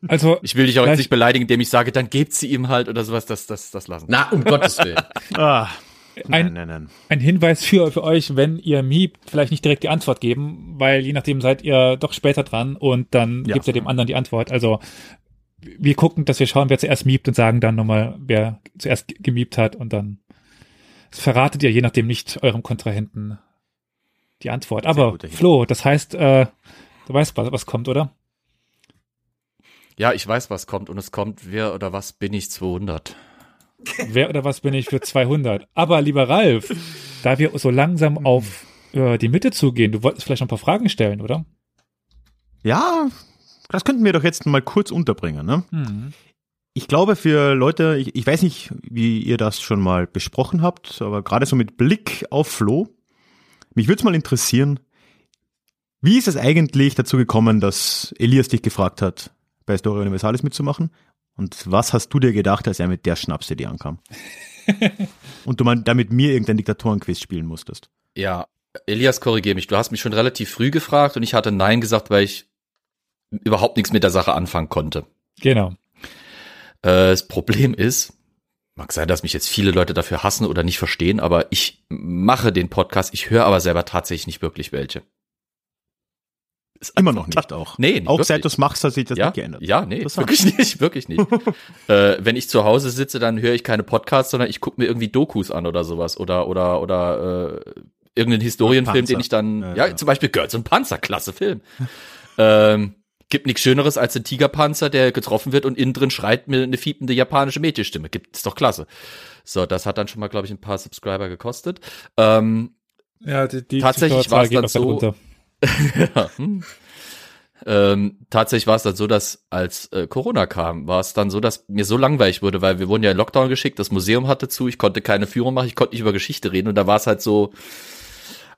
Also, Ich will dich auch jetzt nicht beleidigen, indem ich sage, dann gebt sie ihm halt oder sowas, das, das, das lassen. Na, um Gottes Willen. Ah, nein, ein, nein, nein. ein Hinweis für, für euch, wenn ihr Miep vielleicht nicht direkt die Antwort geben, weil je nachdem seid ihr doch später dran und dann Ja. gebt ihr dem anderen die Antwort. Also wir gucken, dass wir schauen, wer zuerst miebt und sagen dann nochmal, wer zuerst ge- gemiebt hat und dann verratet ihr je nachdem nicht eurem Kontrahenten die Antwort. Aber. Flo, das heißt, äh, du weißt, was, was kommt, oder? Ja, ich weiß, was kommt und es kommt, wer oder was bin ich 200. Wer oder was bin ich für 200? Aber lieber Ralf, da wir so langsam auf äh, die Mitte zugehen, du wolltest vielleicht noch ein paar Fragen stellen, oder? Ja, das könnten wir doch jetzt mal kurz unterbringen. Ne? Mhm. Ich glaube für Leute, ich, ich weiß nicht, wie ihr das schon mal besprochen habt, aber gerade so mit Blick auf Flo, mich würde es mal interessieren, wie ist es eigentlich dazu gekommen, dass Elias dich gefragt hat, bei Historia Universalis mitzumachen? Und was hast du dir gedacht, als er mit der Schnapsidee ankam? Und du mal damit mir irgendein Diktatorenquiz spielen musstest? Ja, Elias, korrigier mich. Du hast mich schon relativ früh gefragt und ich hatte Nein gesagt, weil ich überhaupt nichts mit der Sache anfangen konnte. Genau. Äh, das Problem ist, mag sein, dass mich jetzt viele Leute dafür hassen oder nicht verstehen, aber ich mache den Podcast, ich höre aber selber tatsächlich nicht wirklich welche. Ist Immer noch nicht auch. Nee, nicht Auch wirklich. seit du es machst, hat sich das ja, nicht geändert. Ja, nee, wirklich nicht, wirklich nicht. äh, wenn ich zu Hause sitze, dann höre ich keine Podcasts, sondern ich gucke mir irgendwie Dokus an oder sowas oder oder oder äh, irgendeinen Historienfilm, den ich dann, Ja, ja, ja. zum Beispiel Girls und Panzer, klasse Film. ähm, Gibt nichts Schöneres als ein Tigerpanzer, der getroffen wird und innen drin schreit mir eine fiepende japanische Mädchenstimme. Gibt, ist doch klasse. So, das hat dann schon mal, glaube ich, ein paar Subscriber gekostet. Ähm, Ja, die, die Tatsächlich war's geht dann so- runter. hm. ähm, tatsächlich war es dann so, dass als äh, Corona kam, war es dann so, dass mir so langweilig wurde, weil wir wurden ja in Lockdown geschickt, das Museum hatte zu, ich konnte keine Führung machen, ich konnte nicht über Geschichte reden und da war es halt so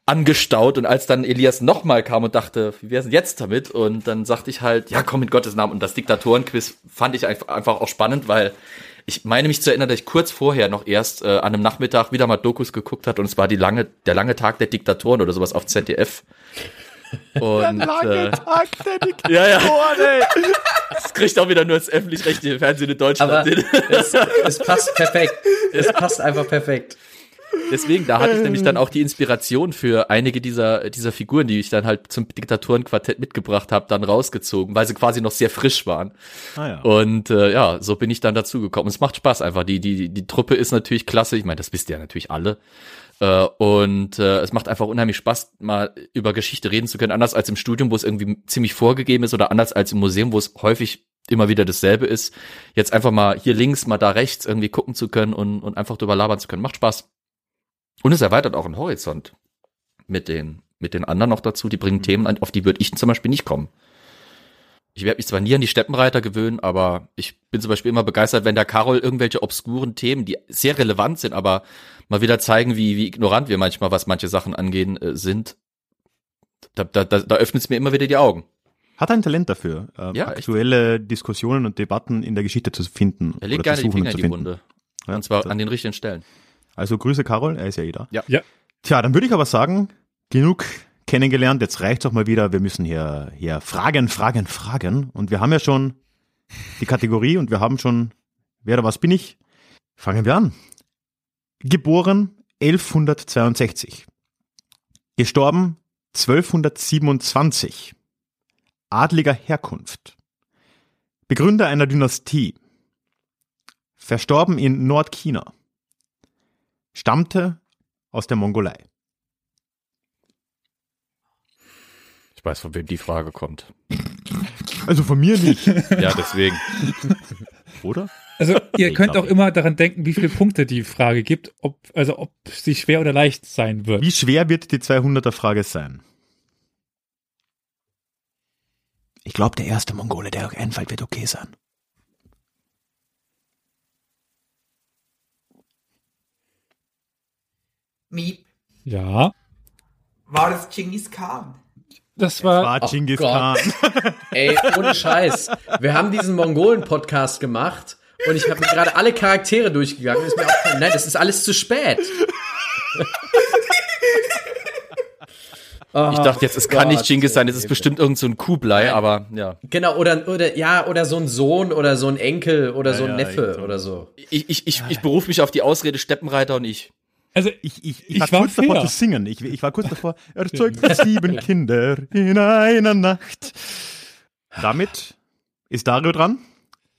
angestaut und als dann Elias nochmal kam und dachte, wie wär's denn jetzt damit? Und dann sagte ich halt, ja komm in Gottes Namen und das Diktatorenquiz fand ich einfach, einfach auch spannend, weil ich meine mich zu erinnern, dass ich kurz vorher noch erst äh, an einem Nachmittag wieder mal Dokus geguckt hat und es war die lange, der lange Tag der Diktatoren oder sowas auf ZDF. Und äh, Tag der ja, ja. Das kriegt auch wieder nur das öffentlich-rechtliche Fernsehen in Deutschland Aber es, es passt perfekt. Es passt einfach perfekt. Deswegen, da hatte ich nämlich dann auch die Inspiration für einige dieser, dieser Figuren, die ich dann halt zum Diktatorenquartett mitgebracht habe, dann rausgezogen, weil sie quasi noch sehr frisch waren. Ah, ja. Und äh, ja, so bin ich dann dazu gekommen. Es macht Spaß einfach. Die, die, die Truppe ist natürlich klasse. Ich meine, das wisst ihr ja natürlich alle. Äh, und äh, es macht einfach unheimlich Spaß, mal über Geschichte reden zu können. Anders als im Studium, wo es irgendwie ziemlich vorgegeben ist, oder anders als im Museum, wo es häufig immer wieder dasselbe ist. Jetzt einfach mal hier links, mal da rechts irgendwie gucken zu können und, und einfach drüber labern zu können. Macht Spaß. Und es erweitert auch den Horizont mit den, mit den anderen noch dazu. Die bringen Themen ein, auf die würde ich zum Beispiel nicht kommen. Ich werde mich zwar nie an die Steppenreiter gewöhnen, aber ich bin zum Beispiel immer begeistert, wenn der Carol irgendwelche obskuren Themen, die sehr relevant sind, aber mal wieder zeigen, wie, wie ignorant wir manchmal, was manche Sachen angehen, äh, sind. Da, da, da, da öffnet es mir immer wieder die Augen. Hat ein Talent dafür, äh, Ja, echt. aktuelle Diskussionen und Debatten in der Geschichte zu finden. Er legt oder gerne zu die suchen Finger und in zu die finden. Wunde. Ja, und zwar an den richtigen Stellen. Also Grüße Carol, er ist ja eh da. Ja. Ja. Tja, dann würde ich aber sagen, genug kennengelernt, jetzt reicht's auch mal wieder. Wir müssen hier, hier fragen, fragen, fragen. Und wir haben ja schon die Kategorie und wir haben schon, wer oder was bin ich? Fangen wir an. Geboren 1162. Gestorben 1227. Adliger Herkunft. Begründer einer Dynastie. Verstorben in Nordchina. Stammte aus der Mongolei. Ich weiß, von wem die Frage kommt. Also von mir nicht, Ja, deswegen. oder? Also ihr könnt glaub auch immer daran denken, wie viele Punkte die Frage gibt, ob, also ob sie schwer oder leicht sein wird. Wie schwer wird die 200er Frage sein? Ich glaube, der erste Mongole, der euch einfällt, wird okay sein. Miep. Ja, War es Genghis Khan? das war, War Oh Genghis Gott. Khan. Ey, ohne Scheiß. Wir haben diesen Mongolen-Podcast gemacht und ich habe mir gerade alle Charaktere durchgegangen. Ist mir aufgefallen, nein, das ist alles zu spät. Ich dachte jetzt, es kann nicht Genghis sein, es ist bestimmt irgend so ein Kublai, aber ja. Genau, oder, oder, ja, oder so ein Sohn oder so ein Enkel oder so ein ja, Neffe oder so. Ich, ich, ich, ich berufe mich auf die Ausrede Steppenreiter und ich. also Ich, ich, ich, Ich war, war kurz davor fair. zu singen. Ich, ich war kurz davor, er zeugte sieben Kinder in einer Nacht. Damit ist Dario dran.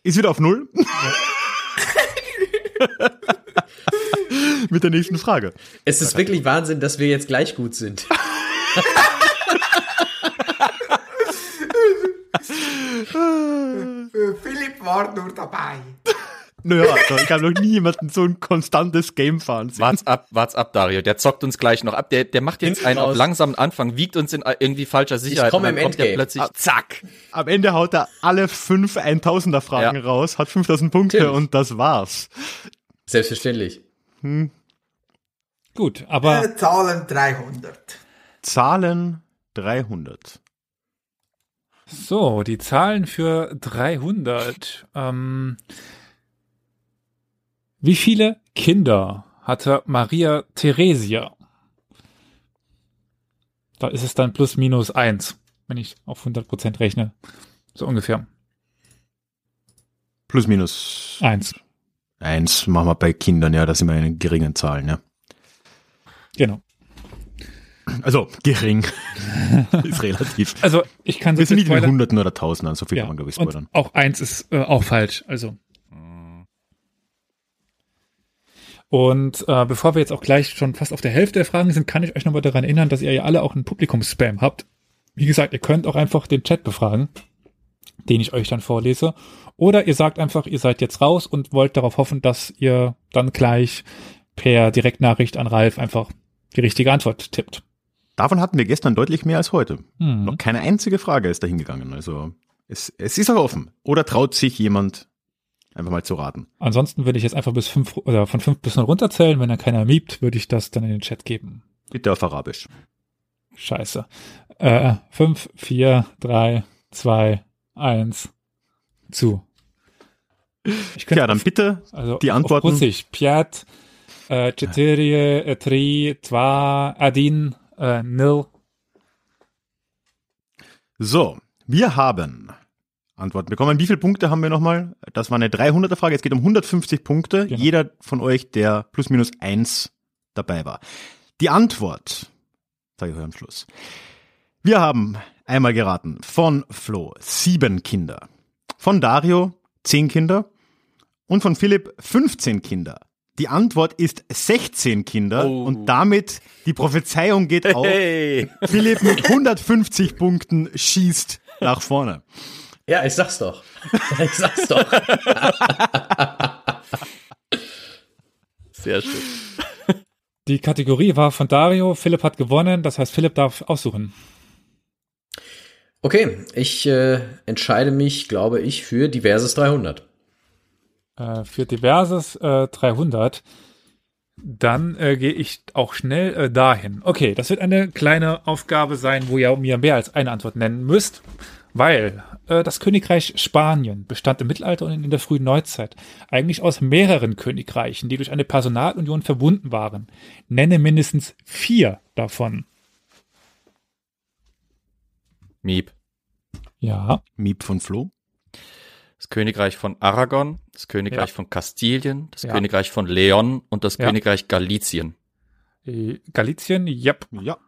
Ist wieder auf Null. Mit der nächsten Frage. Es ist wirklich Wahnsinn, dass wir jetzt gleich gut sind. Philipp war nur dabei. Naja, also ich habe noch nie jemanden so ein konstantes Game fahren sehen. Wart's ab, wart's ab, Dario. Der zockt uns gleich noch ab. Der, der macht jetzt Hinten einen auf langsamen Anfang, wiegt uns in irgendwie falscher Sicherheit. komm und dann im Endgame. plötzlich, zack. Am Ende haut er alle fünf 1000er Fragen Ja. raus, hat 5000 Punkte Natürlich. und das war's. Selbstverständlich. gut, aber Äh, Zahlen 300. Zahlen 300. so, die Zahlen für 300. Ähm, wie viele Kinder hatte Maria Theresia? Da ist es dann plus minus eins, wenn ich auf 100% rechne. So ungefähr. Plus minus Eins. eins machen wir bei Kindern, ja, das sind wir in geringen Zahlen, ja. Genau. Also gering. ist relativ. Also ich kann so Wir sind nicht in. Hunderten oder Tausenden, so viel Ja. kann man, glaube ich, Und spoilern. auch eins ist äh, auch falsch. Also. Und äh, bevor wir jetzt auch gleich schon fast auf der Hälfte der Fragen sind, kann ich euch nochmal daran erinnern, dass ihr ja alle auch einen Publikumsspam habt. Wie gesagt, ihr könnt auch einfach den Chat befragen. den ich euch dann vorlese. Oder ihr sagt einfach, ihr seid jetzt raus und wollt darauf hoffen, dass ihr dann gleich per Direktnachricht an Ralf einfach die richtige Antwort tippt. Davon hatten wir gestern deutlich mehr als heute. Mhm. Noch keine einzige Frage ist dahin gegangen. Also es, es ist auch offen. Oder traut sich jemand einfach mal zu raten? Ansonsten würde ich jetzt einfach bis fünf oder von fünf bis null runterzählen. Wenn dann keiner miebt, würde ich das dann in den Chat geben. Bitte auf Arabisch. Scheiße. Äh, fünf, vier, drei, zwei, eins, zu. Ich könnte Ja, dann auf- bitte also die auf- Antworten. Auf Russisch. Piat, äh, четыре, äh, три, два, один, äh, nil. So, wir haben Antworten bekommen. Wie viele Punkte haben wir nochmal? Das war eine 300er Frage. Es geht um 150 Punkte. Genau. Jeder von euch, der plus minus eins dabei war. Die Antwort, sage ich euch am Schluss. Wir haben einmal geraten von Flo sieben Kinder, von Dario zehn Kinder und von Philipp 15 Kinder. Die Antwort ist 16 Kinder Oh. und damit die Prophezeiung geht auf. Hey! Philipp mit 150 Punkten schießt nach vorne. Ja, ich sag's doch. Ich sag's doch. Sehr schön. Die Kategorie war von Dario. Philipp hat gewonnen. Das heißt, Philipp darf aussuchen. Okay, ich äh, entscheide mich, glaube ich, für diverses 300. Äh, für diverses äh, 300. Dann äh, gehe ich auch schnell äh, dahin. Okay, das wird eine kleine Aufgabe sein, wo ihr mir mehr als eine Antwort nennen müsst, weil äh, das Königreich Spanien bestand im Mittelalter und in der frühen Neuzeit eigentlich aus mehreren Königreichen, die durch eine Personalunion verbunden waren. Nenne mindestens vier davon. Miep. Ja, Miep von Flo. Das Königreich von Aragon, das Königreich Ja. von Kastilien, das Ja. Königreich von Leon und das Ja. Königreich Galizien. äh, Galizien, yep, Ja.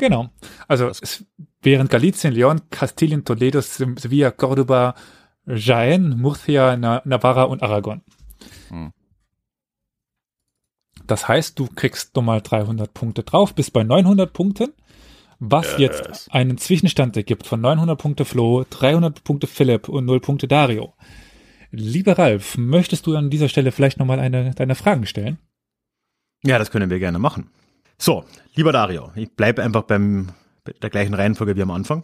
Genau. Also es, während Galicien, Leon, Kastilien, Toledo, Se- Sevilla, Cordoba, Jaén, Murcia, Na Navarra und Aragon. Hm. Das heißt, du kriegst nochmal 300 Punkte drauf, bis bei 900 Punkten, was jetzt einen Zwischenstand ergibt von 900 Punkte Flo, 300 Punkte Philipp und 0 Punkte Dario. Lieber Ralf, möchtest du an dieser Stelle vielleicht nochmal eine deiner Fragen stellen? Ja, das können wir gerne machen. So, lieber Dario, ich bleibe einfach beim bei der gleichen Reihenfolge wie am Anfang.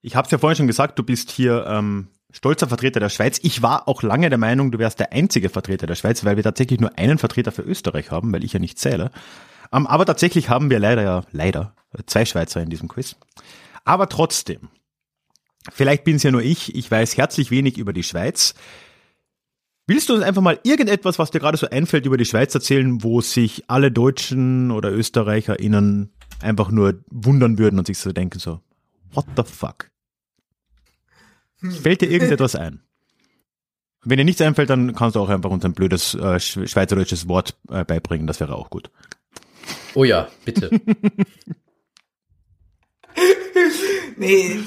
Ich habe es ja vorhin schon gesagt, du bist hier ähm, stolzer Vertreter der Schweiz. Ich war auch lange der Meinung, du wärst der einzige Vertreter der Schweiz, weil wir tatsächlich nur einen Vertreter für Österreich haben, weil ich ja nicht zähle. Ähm, aber tatsächlich haben wir leider ja leider zwei Schweizer in diesem Quiz. Aber trotzdem, vielleicht bin es ja nur ich. Ich weiß herzlich wenig über die Schweiz. Willst du uns einfach mal irgendetwas, was dir gerade so einfällt, über die Schweiz erzählen, wo sich alle Deutschen oder ÖsterreicherInnen einfach nur wundern würden und sich so denken so, what the fuck? Fällt dir irgendetwas ein? Wenn dir nichts einfällt, dann kannst du auch einfach uns ein blödes äh, sch- schweizerdeutsches Wort äh, beibringen, das wäre auch gut. Oh ja, bitte. Nee,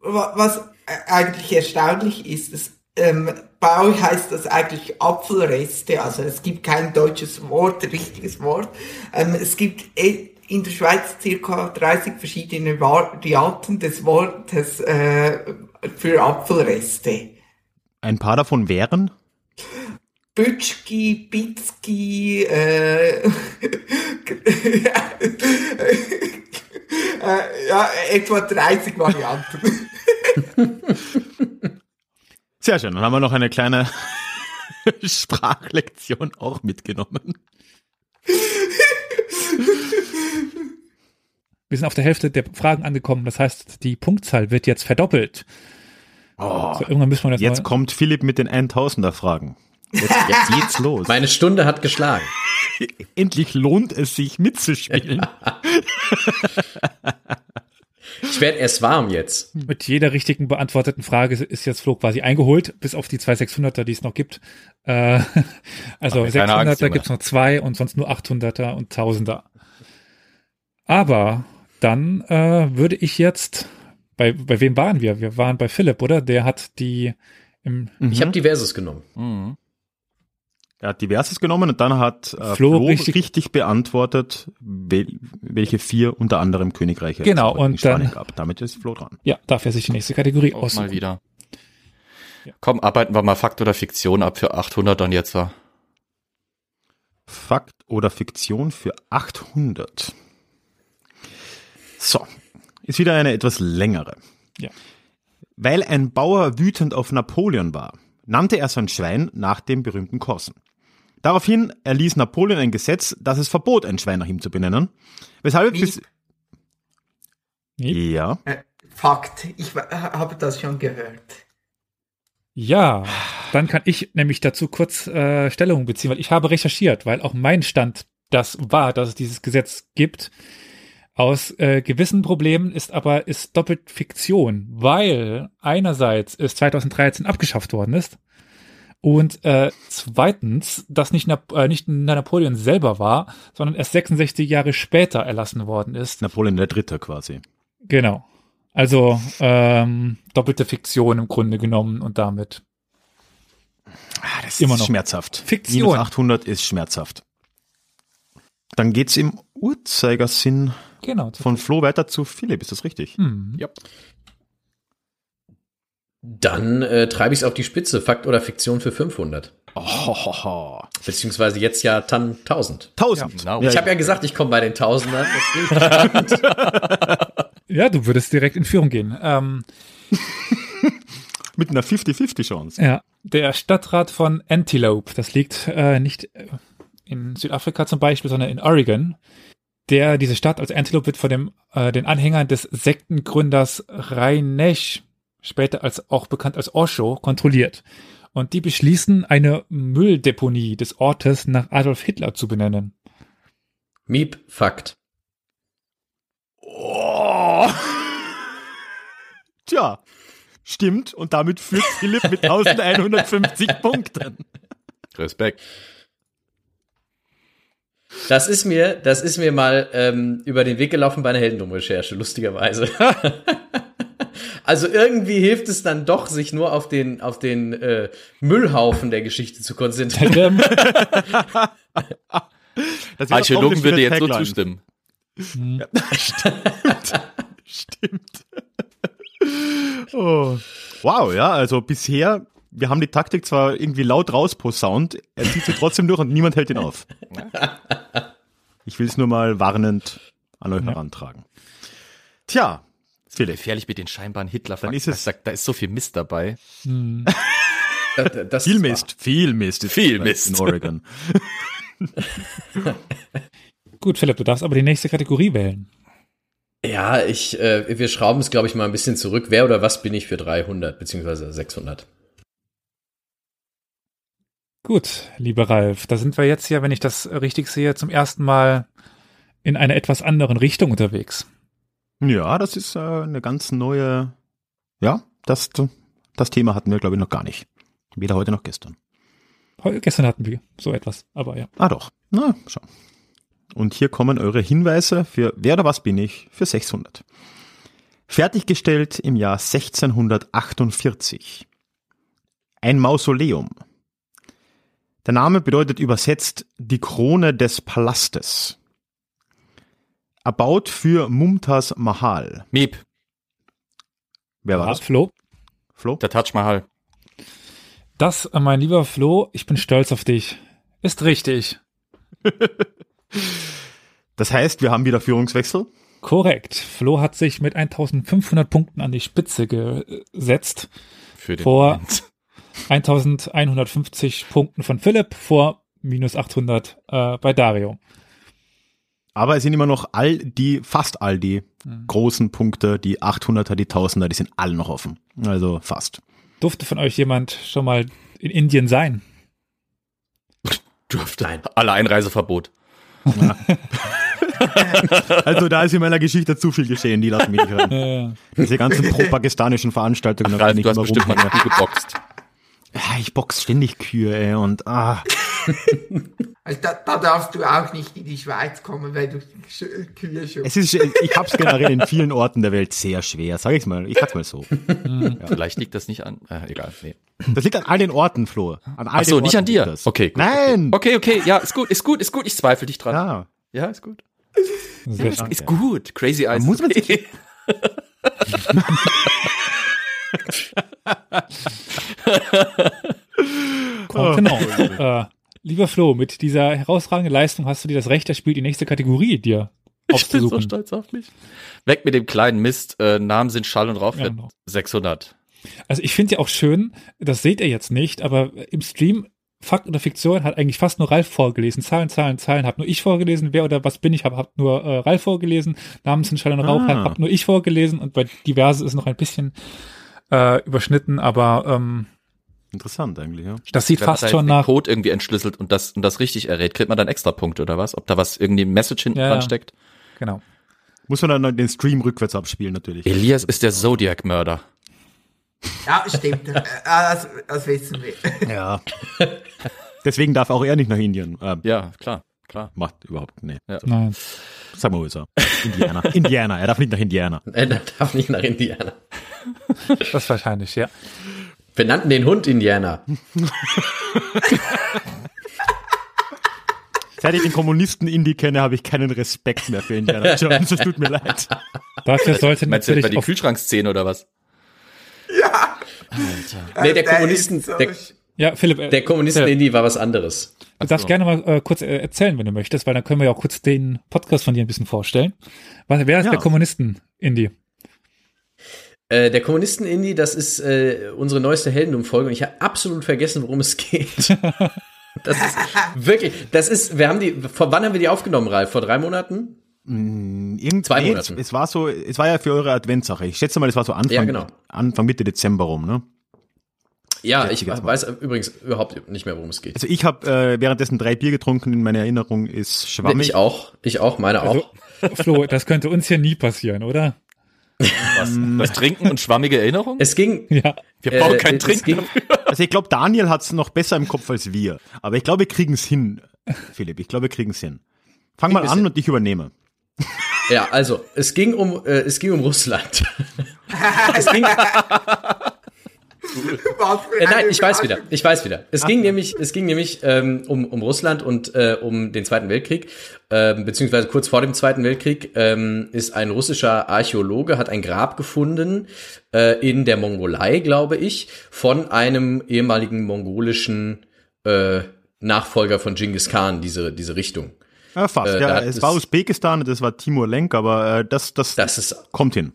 wa- was eigentlich erstaunlich ist, ist, ähm, bei euch heißt das eigentlich Apfelreste, also es gibt kein deutsches Wort, richtiges Wort. Ähm, es gibt eh in der Schweiz circa 30 verschiedene Varianten des Wortes äh, für Apfelreste. Ein paar davon wären, Bütschki, Bitzki, äh, äh, ja, etwa 30 Varianten. sehr schön, dann haben wir noch eine kleine Sprachlektion auch mitgenommen. Wir sind auf der Hälfte der Fragen angekommen. Das heißt, die Punktzahl wird jetzt verdoppelt. Oh, So, irgendwann müssen wir das jetzt mal, kommt Philipp mit den 1000er Fragen. Jetzt, jetzt geht's los. Meine Stunde hat geschlagen. Endlich lohnt es sich mitzuspielen. Ich werde erst warm jetzt. mit jeder richtigen beantworteten Frage ist jetzt Flo quasi eingeholt, bis auf die zwei 600er, die es noch gibt. Äh, also Mach mir keine Angst, 600er Junge. gibt's noch zwei und sonst nur 800er und 1000er. Aber dann äh, würde ich jetzt, bei, bei wem waren wir? Wir waren bei Philipp, oder? Der hat die im, Ich habe diverses genommen. Mhm. Er hat diverses genommen und dann hat äh, Flo Flo, richtig- richtig, beantwortet, wel, welche vier unter anderem Königreiche Genau, es in und Spanien dann- gab. Damit ist Flo dran. Ja, darf er sich die nächste Kategorie Auch aussuchen. mal wieder. Komm, arbeiten wir mal Fakt oder Fiktion ab für 800 dann jetzt. wa? Fakt oder Fiktion für 800. So, ist wieder eine etwas längere. Ja. Weil ein Bauer wütend auf Napoleon war, nannte er sein Schwein nach dem berühmten Korsen. Daraufhin erließ Napoleon ein Gesetz, das es verbot, ein Schwein nach ihm zu benennen. Weshalb bis, ja, Äh, Fakt, ich habe das schon gehört. Ja, dann kann ich nämlich dazu kurz äh, Stellung beziehen, weil ich habe recherchiert, weil auch mein Stand das war, dass es dieses Gesetz gibt. Aus äh, gewissen Problemen ist aber ist doppelt Fiktion, weil einerseits es 2013 abgeschafft worden ist und äh, zweitens das nicht, Nap äh, nicht Napoleon selber war, sondern erst 66 Jahre später erlassen worden ist. Napoleon der Dritte quasi. Genau. Also ähm, doppelte Fiktion im Grunde genommen und damit Ah, das Immer ist noch. schmerzhaft. Fiktion. Minus 800 ist schmerzhaft. Dann geht's im Uhrzeigersinn genau. von Flo weiter zu Philipp, ist das richtig? Hm. Dann äh, treibe ich es auf die Spitze. Fakt oder Fiktion für 500. Oh, Beziehungsweise jetzt ja Tan 1000. 1000. genau. Ich habe ja gesagt, ich komme bei den Tausendern. Jetzt bin ich gespannt. Ja, du würdest direkt in Führung gehen. Ähm, Mit einer 50-50 Chance. ja, der Stadtrat von Antelope, das liegt äh, nicht äh, in Südafrika zum Beispiel, sondern in Oregon. Der, diese Stadt als Antelope wird von dem, äh, den Anhängern des Sektengründers Rainesh, später als auch bekannt als Osho, kontrolliert. Und die beschließen, eine Mülldeponie des Ortes nach Adolf Hitler zu benennen. Miep, Fakt. Oh. Tja, stimmt. Und damit führt Philipp mit 1150 Punkten. Respekt. Das ist mir, das ist mir mal ähm, über den Weg gelaufen bei einer Heldendum-Recherche, lustigerweise. also irgendwie hilft es dann doch, sich nur auf den, auf den äh, Müllhaufen der Geschichte zu konzentrieren. Archäologen würde jetzt so Tagline. zustimmen. Stimmt. oh. Wow, ja, also bisher, wir haben die Taktik zwar irgendwie laut rausposaunt, er zieht sie trotzdem durch und niemand hält ihn auf. Ich will es nur mal warnend an euch herantragen. Tja, Philipp, Gefährlich mit den scheinbaren hitler Dann ist es- da, da ist so viel Mist dabei. Hm. Das, das viel ist Mist, viel Mist. ist Viel in Mist. Oregon. Gut, Philipp, du darfst aber die nächste Kategorie wählen. Ja, ich, äh, wir schrauben es, glaube ich, mal ein bisschen zurück. Wer oder was bin ich für 300 beziehungsweise 600? Gut, lieber Ralf, da sind wir jetzt ja, wenn ich das richtig sehe, zum ersten Mal in einer etwas anderen Richtung unterwegs. Ja, das ist äh, eine ganz neue, ja, das, das Thema hatten wir, glaube ich, noch gar nicht. Weder heute noch gestern. Heu- Gestern hatten wir so etwas, aber ja. Ah doch, na, schau. Und hier kommen eure Hinweise für Wer oder was bin ich für 600. Fertiggestellt im Jahr 1648. Ein Mausoleum. Der Name bedeutet übersetzt die Krone des Palastes. Erbaut für Mumtaz Mahal. Miep, Wer war Ja, das? Flo, Flo? der Taj Mahal. das, äh, mein lieber Flo, ich bin stolz auf dich. Ist richtig. Das heißt, wir haben wieder Führungswechsel. Korrekt. Flo hat sich mit 1500 Punkten an die Spitze gesetzt. Für den Vor- Moment. 1150 Punkten von Philipp vor minus 800 äh, bei Dario. Aber es sind immer noch all die, fast all die Mhm. großen Punkte, die 800er, die 1000er, die sind alle noch offen. Also fast. Durfte von euch jemand schon mal in Indien sein? Dürfte. Alle Einreiseverbot. Also da ist in meiner Geschichte zu viel geschehen, die lassen mich nicht hören. Äh, Diese ganzen propaganistischen Veranstaltungen, auf Ralf, du hast immer bestimmt mal geboxt. Ich box ständig Kühe, ey, und ah, Also da, da darfst du auch nicht in die Schweiz kommen, weil du Kühe schon. Es ist, ich hab's generell in vielen Orten der Welt sehr schwer, sag ich's mal. Ich sag's mal so. Vielleicht liegt das nicht an. Äh, egal, nee. Das liegt an all den Orten, Flo. An all Ach so, den nicht an dir. Okay, gut. Nein! Okay, okay, ja, ist gut, ist gut, ist gut. Ich zweifle dich dran. Ja. Ja, ist gut. Ist, ist gut. Crazy Eyes. muss man okay. Genau. äh, lieber Flo, mit dieser herausragenden Leistung hast du dir das Recht erspielt, die nächste Kategorie dir Ich bin so stolz auf mich. Weg mit dem kleinen Mist. Äh, Namen sind Schall und Rauch Ja, genau. 600. Also ich finde ja auch schön, das seht ihr jetzt nicht, aber im Stream Fakt oder Fiktion hat eigentlich fast nur Ralf vorgelesen. Zahlen, Zahlen, Zahlen. Hab nur ich vorgelesen. Wer oder was bin ich? Hab, hab nur äh, Ralf vorgelesen. Namen sind Schall und Rauch. Ah. Hab, hab nur ich vorgelesen. Und bei Diverse ist noch ein bisschen äh, überschnitten, aber ähm, Interessant eigentlich, ja. das sieht Wenn man fast da schon nach. Code irgendwie entschlüsselt und das, und das richtig errät, kriegt man dann extra Punkte oder was? Ob da was irgendwie ein Message hinten Ja, dran ja. steckt? Genau. Muss man dann den Stream rückwärts abspielen, natürlich. Elias ist der Zodiac-Mörder. Ja, stimmt. Äh, das, das wissen wir. Ja. Deswegen darf auch er nicht nach Indien. Ähm, Ja, klar, klar. macht überhaupt, nee. Nein. Sag mal, wo ist er? Indiana. Indiana. Er darf nicht nach Indiana. Er darf nicht nach Indiana. Das wahrscheinlich, ja. Wir nannten den Hund Indiana. Seit ich den Kommunisten Indie kenne, habe ich keinen Respekt mehr für Indiana Jones. Es tut mir leid. Dafür sollte Meinst du etwa natürlich die Kühlschrankszene oder was? Ja. Nee, der ist Kommunisten, so der, ja, Philipp, äh, der Kommunisten-Indie war was anderes. du darfst gerne mal äh, kurz äh, erzählen, wenn du möchtest, weil dann können wir ja auch kurz den Podcast von dir ein bisschen vorstellen. Was, wer ist Ja. der Kommunisten-Indie? Äh, der Kommunisten-Indie, das ist äh, unsere neueste Heldenum-Folge und ich habe absolut vergessen, worum es geht. Das ist wirklich, das ist, wir haben die, vor wann haben wir die aufgenommen, Ralf? Vor drei Monaten? Irgend, Zwei nee, Monaten. Es, es war so, es war ja für eure Adventssache. Ich schätze mal, es war so Anfang, Ja, genau. Anfang Mitte Dezember rum, ne? Ja, ich ich weiß übrigens überhaupt nicht mehr, worum es geht. Also ich habe äh, währenddessen drei Bier getrunken. In meiner Erinnerung ist schwammig. Ich auch, ich auch, meine auch. Also, Flo, das könnte uns hier nie passieren, oder? Was? Das Trinken und schwammige Erinnerung? Es ging, Ja. Wir brauchen äh, kein es Trinken. ging, Also ich glaube, Daniel hat's noch besser im Kopf als wir. Aber ich glaube, wir kriegen's hin, Philipp. Ich glaube, wir kriegen's hin. Fang mal an hin. und ich übernehme. Ja, also es ging um äh, es ging um Russland. es ging, äh, Was für nein, ich weiß wieder. Ich weiß wieder. Es ging nämlich es ging nämlich ähm, um um Russland und äh, um den Zweiten Weltkrieg ähm, beziehungsweise kurz vor dem Zweiten Weltkrieg ähm, ist ein russischer Archäologe hat ein Grab gefunden äh, in der Mongolei, glaube ich, von einem ehemaligen mongolischen äh, Nachfolger von Genghis Khan diese diese Richtung. Ja, fast. Äh, ja, es- war Usbekistan, das war Timur Lenk, aber äh, das, das, Das ist kommt hin.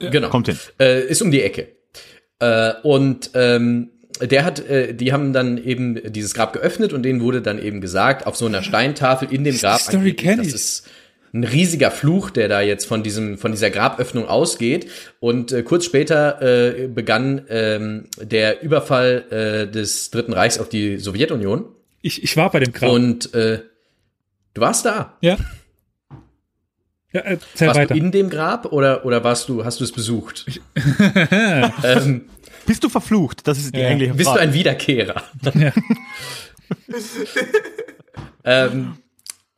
Genau. Kommt hin. Äh, ist um die Ecke. Äh, und ähm, der hat, äh, die haben dann eben dieses Grab geöffnet und denen wurde dann eben gesagt, auf so einer Steintafel in dem Grab, Story das ist ein riesiger Fluch, der da jetzt von diesem, von dieser Graböffnung ausgeht. Und äh, kurz später äh, begann ähm, der Überfall äh, des Dritten Reichs auf die Sowjetunion. Ich, ich war bei dem Grab. Und äh, du warst da. ja. Ja, Warst weiter. du in dem Grab oder, oder warst du, hast du es besucht? ähm, Bist du verflucht? Das ist die Ja. eigentliche Bist du Frage. ein Wiederkehrer? Ja. ähm,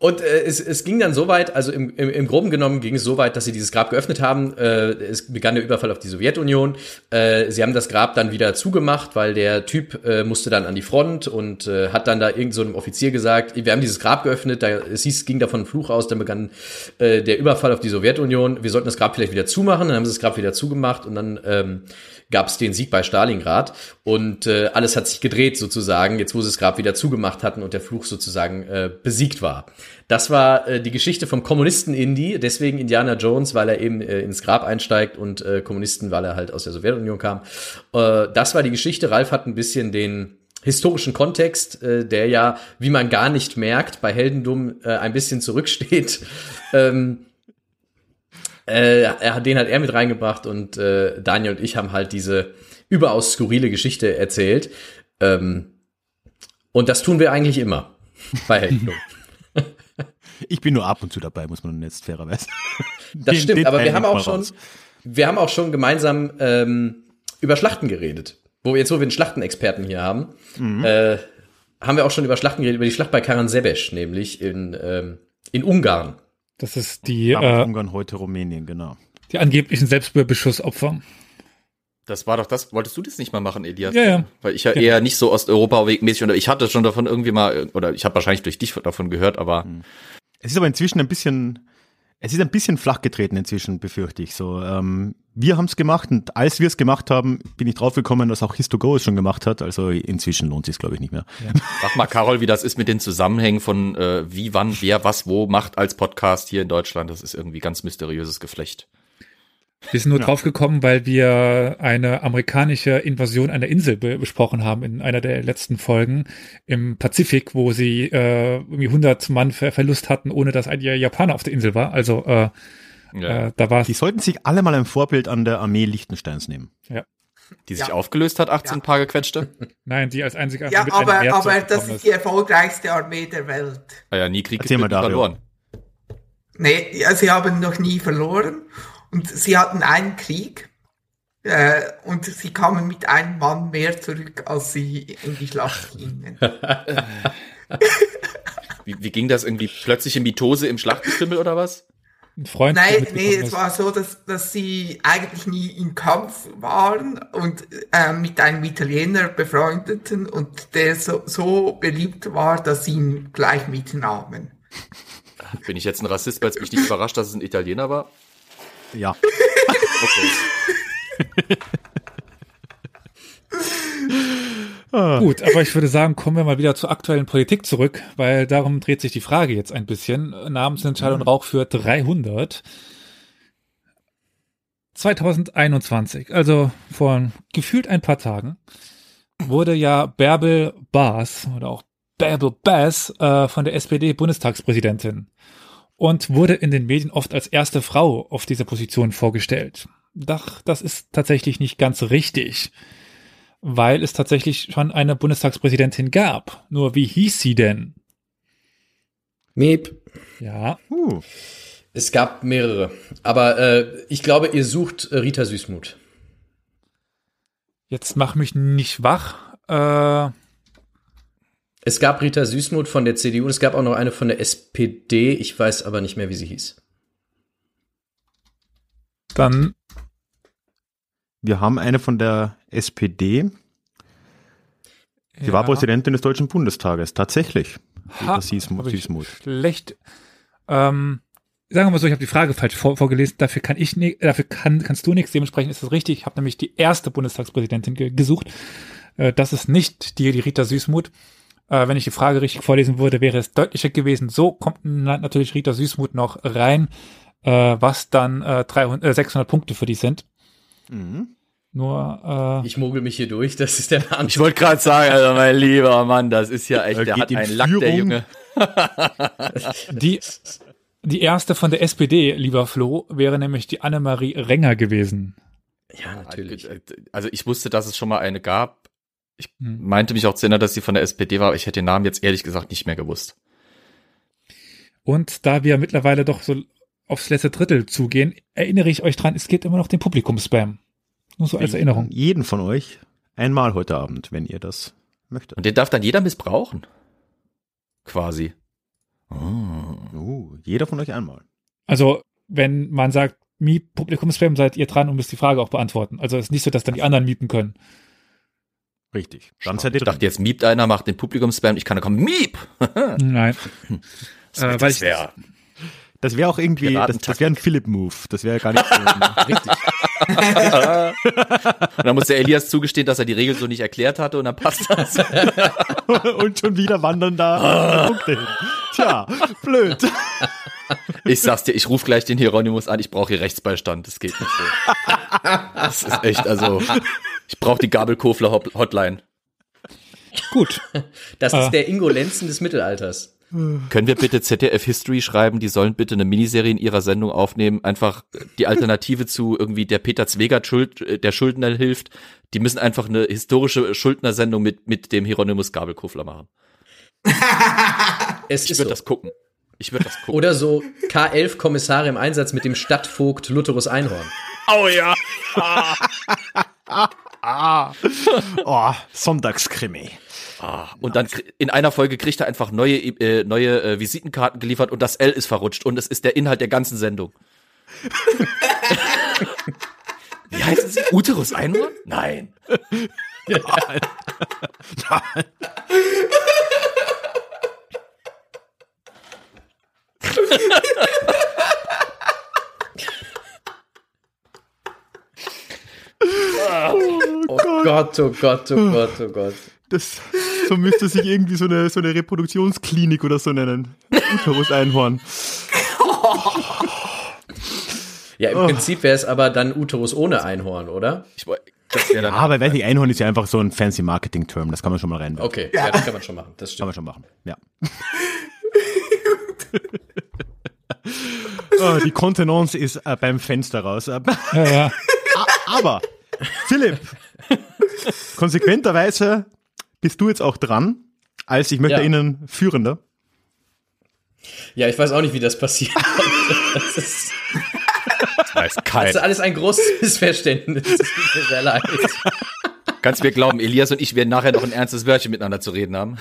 und äh, es, es ging dann so weit, also im, im, im Groben genommen ging es so weit, dass sie dieses Grab geöffnet haben. Äh, es begann der Überfall auf die Sowjetunion. Äh, sie haben das Grab dann wieder zugemacht, weil der Typ äh, musste dann an die Front und äh, hat dann da irgend so Offizier gesagt, wir haben dieses Grab geöffnet, da, es hieß, ging davon ein Fluch aus, dann begann äh, der Überfall auf die Sowjetunion. Wir sollten das Grab vielleicht wieder zumachen, dann haben sie das Grab wieder zugemacht und dann ähm, gab es den Sieg bei Stalingrad und äh, alles hat sich gedreht sozusagen, jetzt wo sie das Grab wieder zugemacht hatten und der Fluch sozusagen äh, besiegt war. Das war äh, die Geschichte vom Kommunisten Indy, deswegen Indiana Jones, weil er eben äh, ins Grab einsteigt und äh, Kommunisten, weil er halt aus der Sowjetunion kam. Äh, das war die Geschichte. Ralf hat ein bisschen den historischen Kontext, äh, der ja, wie man gar nicht merkt, bei Heldendum äh, ein bisschen zurücksteht. ähm, äh, er, den hat er mit reingebracht und äh, Daniel und ich haben halt diese überaus skurrile Geschichte erzählt. Ähm, und das tun wir eigentlich immer bei Heldendum. Ich bin nur ab und zu dabei, muss man jetzt fairerweise. Das Den- stimmt, den aber wir haben auch schon, raus. wir haben auch schon gemeinsam ähm, über Schlachten geredet. Wo jetzt, wo wir einen Schlachtenexperten hier haben, Mhm. äh, haben wir auch schon über Schlachten geredet, über die Schlacht bei Karansebesch, nämlich in, ähm, in Ungarn. Das ist die, Ja, äh, Ungarn, heute Rumänien, genau. die angeblichen Selbstbeschussopfer. Das war doch das. Wolltest du das nicht mal machen, Elias? Ja, ja. Weil ich ja eher nicht so Osteuropa-mäßig oder ich hatte schon davon irgendwie mal, oder ich habe wahrscheinlich durch dich davon gehört, aber Es ist aber inzwischen ein bisschen, es ist ein bisschen flach getreten inzwischen, befürchte ich so. Ähm, wir haben es gemacht und als wir es gemacht haben, bin ich draufgekommen, dass auch Histogo es schon gemacht hat. Also inzwischen lohnt sich glaube ich nicht mehr. sag mal, Carol, wie das ist mit den Zusammenhängen von äh, wie, wann, wer, was, wo macht als Podcast hier in Deutschland. Das ist irgendwie ganz mysteriöses Geflecht. Wir sind nur Ja. draufgekommen, weil wir eine amerikanische Invasion einer Insel be besprochen haben in einer der letzten Folgen im Pazifik, wo sie äh, irgendwie 100 Mann Ver Verlust hatten, ohne dass ein Japaner auf der Insel war. Also äh, Ja. äh, da war Die sollten sich alle mal ein Vorbild an der Armee Liechtensteins nehmen. Die sich Ja. aufgelöst hat, 18 Ja. Paar gequetschte. nein, die als einzige Ja, mit einem aber, Meer aber das ist die erfolgreichste Armee der Welt. Ah ja, nie Krieg verloren. Nee, ja, sie haben noch nie verloren und sie hatten einen Krieg äh, und sie kamen mit einem Mann mehr zurück, als sie in die Schlacht gingen. Wie, wie ging das irgendwie? Plötzliche Mitose im Schlachtgefimmel oder was? Ein Freund Nein, nee, es war so, dass, dass sie eigentlich nie im Kampf waren und äh, mit einem Italiener befreundeten und der so, so beliebt war, dass sie ihn gleich mitnahmen. Bin ich jetzt ein Rassist, weil es mich nicht überrascht, dass es ein Italiener war? Ja. Okay. Gut, aber ich würde sagen, kommen wir mal wieder zur aktuellen Politik zurück, weil darum dreht sich die Frage jetzt ein bisschen. Namensentscheidung Rauch für 300. 2021, also vor gefühlt ein paar Tagen, wurde ja Bärbel Baas oder auch Bärbel Bass äh, von der SPD Bundestagspräsidentin und wurde in den Medien oft als erste Frau auf dieser Position vorgestellt. Doch das ist tatsächlich nicht ganz richtig weil es tatsächlich schon eine Bundestagspräsidentin gab. Nur wie hieß sie denn? Miep. Ja, Uh, Es gab mehrere. Aber äh, ich glaube, ihr sucht äh, Rita Süßmuth. jetzt mach mich nicht wach. Äh, Es gab Rita Süßmuth von der CDU und es gab auch noch eine von der SPD. Ich weiß aber nicht mehr, wie sie hieß. dann, wir haben eine von der SPD, die ja, war Präsidentin des Deutschen Bundestages, tatsächlich. Ha, Rita Süßmuth. Schlecht. Ähm, sagen wir mal so, ich habe die Frage falsch vor, vorgelesen. Dafür kann ich ni- dafür kann, kannst du nichts. Dementsprechend ist das richtig. Ich habe nämlich die erste Bundestagspräsidentin ge gesucht. Äh, das ist nicht die, die Rita Süßmuth. Äh, wenn ich die Frage richtig vorlesen würde, wäre es deutlicher gewesen. So kommt na natürlich Rita Süßmuth noch rein, äh, was dann äh, 300, äh, 600 Punkte für die sind. Mhm. Nur, äh, Ich mogel mich hier durch, das ist der Name. Ich wollte gerade sagen, also mein lieber Mann, das ist ja echt, Er der geht hat in einen Lack, der. Junge. die, die erste von der SPD, lieber Flo, wäre nämlich die Annemarie Renger gewesen. Ja, natürlich. Also ich wusste, dass es schon mal eine gab. Ich Hm. meinte mich auch zu erinnern, dass sie von der SPD war, aber ich hätte den Namen jetzt ehrlich gesagt nicht mehr gewusst. Und da wir mittlerweile doch so aufs letzte Drittel zugehen, erinnere ich euch dran, es gibt immer noch den Publikumsspam. Nur so als Erinnerung. Jeden von euch einmal heute Abend, wenn ihr das möchtet. Und den darf dann jeder missbrauchen. Quasi. Oh. Uh, jeder von euch einmal. Also, wenn man sagt, Miep, Publikumsspam, seid ihr dran und müsst die Frage auch beantworten. Also es ist nicht so, dass dann die anderen miepen können. Richtig. Ihr Ich dachte, jetzt miept einer, macht den Publikumsspam. Ich kann da kommen, miep! Nein. Das, Äh, das wäre. Das wäre auch irgendwie, das, das wäre ein Philipp-Move. Das wäre gar nicht so. Richtig. und dann muss der Elias zugestehen, dass er die Regel so nicht erklärt hatte und dann passt das. und schon wieder wandern da Punkte hin. Tja, blöd. Ich sag's dir, ich rufe gleich den Hieronymus an, ich brauche hier Rechtsbeistand. Das geht nicht so. Das ist echt, also, ich brauche die Gabelkofler Hot- Hotline. Gut. Das Ah. ist der Ingo Lenzen des Mittelalters. Können wir bitte ZDF History schreiben, die sollen bitte eine Miniserie in ihrer Sendung aufnehmen, einfach die Alternative zu irgendwie der Peter Zwegert Schuld, äh, der Schuldner hilft. Die müssen einfach eine historische Schuldner-Sendung mit, mit dem Hieronymus Gabelkofler machen. Es Ich würde so. das gucken. Ich würde das gucken. Oder so K11 Kommissare im Einsatz mit dem Stadtvogt Lutherus Einhorn. Oh ja. oh, Sonntagskrimi. Ah, und dann in einer Folge kriegt er einfach neue, äh, neue äh, Visitenkarten geliefert und das L ist verrutscht und es ist der Inhalt der ganzen Sendung. Wie heißen sie? Uterus Einhorn? Nein. Oh Gott, oh Gott, oh Gott, oh Gott. Das, so müsste sich irgendwie so eine, so eine Reproduktionsklinik oder so nennen. Uterus-Einhorn. Ja, im Prinzip wäre es aber dann Uterus ohne Einhorn, oder? Ich, Ja, aber weiß nicht, Einhorn ist ja einfach so ein fancy Marketing-Term. Das kann man schon mal reinwerfen. Okay, ja. das kann man schon machen. Das Kann stimmt. man schon machen, ja. Oh, die Kontenance ist äh, beim Fenster raus. Äh, Ja, ja. Aber, Philipp, konsequenterweise bist du jetzt auch dran, als ich möchte Ja. Ihnen Führender. Ja, ich weiß auch nicht, wie das passiert. Das ist, weiß das ist alles ein großes Missverständnis. Das tut mir sehr leid. Kannst mir glauben, Elias und ich werden nachher noch ein ernstes Wörtchen miteinander zu reden haben.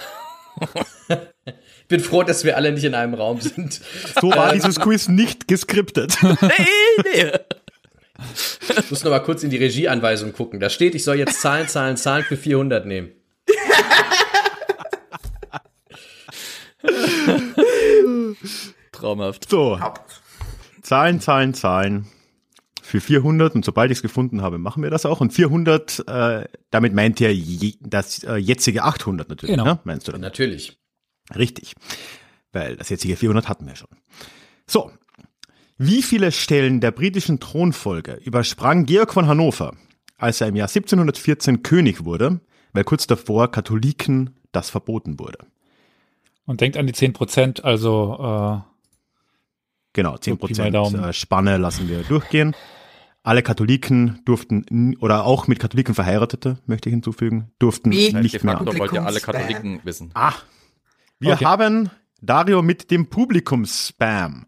Ich bin froh, dass wir alle nicht in einem Raum sind. So war dieses Quiz nicht geskriptet. Ich muss noch mal kurz in die Regieanweisung gucken. Da steht, ich soll jetzt Zahlen, Zahlen, Zahlen für 400 nehmen. Traumhaft. So, Zahlen, Zahlen, Zahlen. Für 400 und sobald ich es gefunden habe, machen wir das auch. Und 400, äh, damit meint ihr je, das äh, jetzige 800 natürlich, Genau. ne? meinst du dann? Natürlich. Richtig. Weil das jetzige 400 hatten wir schon. So. Wie viele Stellen der britischen Thronfolge übersprang Georg von Hannover, als er im Jahr 1714 König wurde, weil kurz davor Katholiken das verboten wurde? Und denkt an die 10 Prozent, also Genau, 10 Pi mal Prozent Daumen. äh, Spanne lassen wir durchgehen. Alle Katholiken durften, oder auch mit Katholiken Verheiratete, möchte ich hinzufügen, durften Wie? nicht mehr. Faktor wollt ihr alle. Katholiken wissen. Ah, wir Okay. haben Dario mit dem Publikumsspam.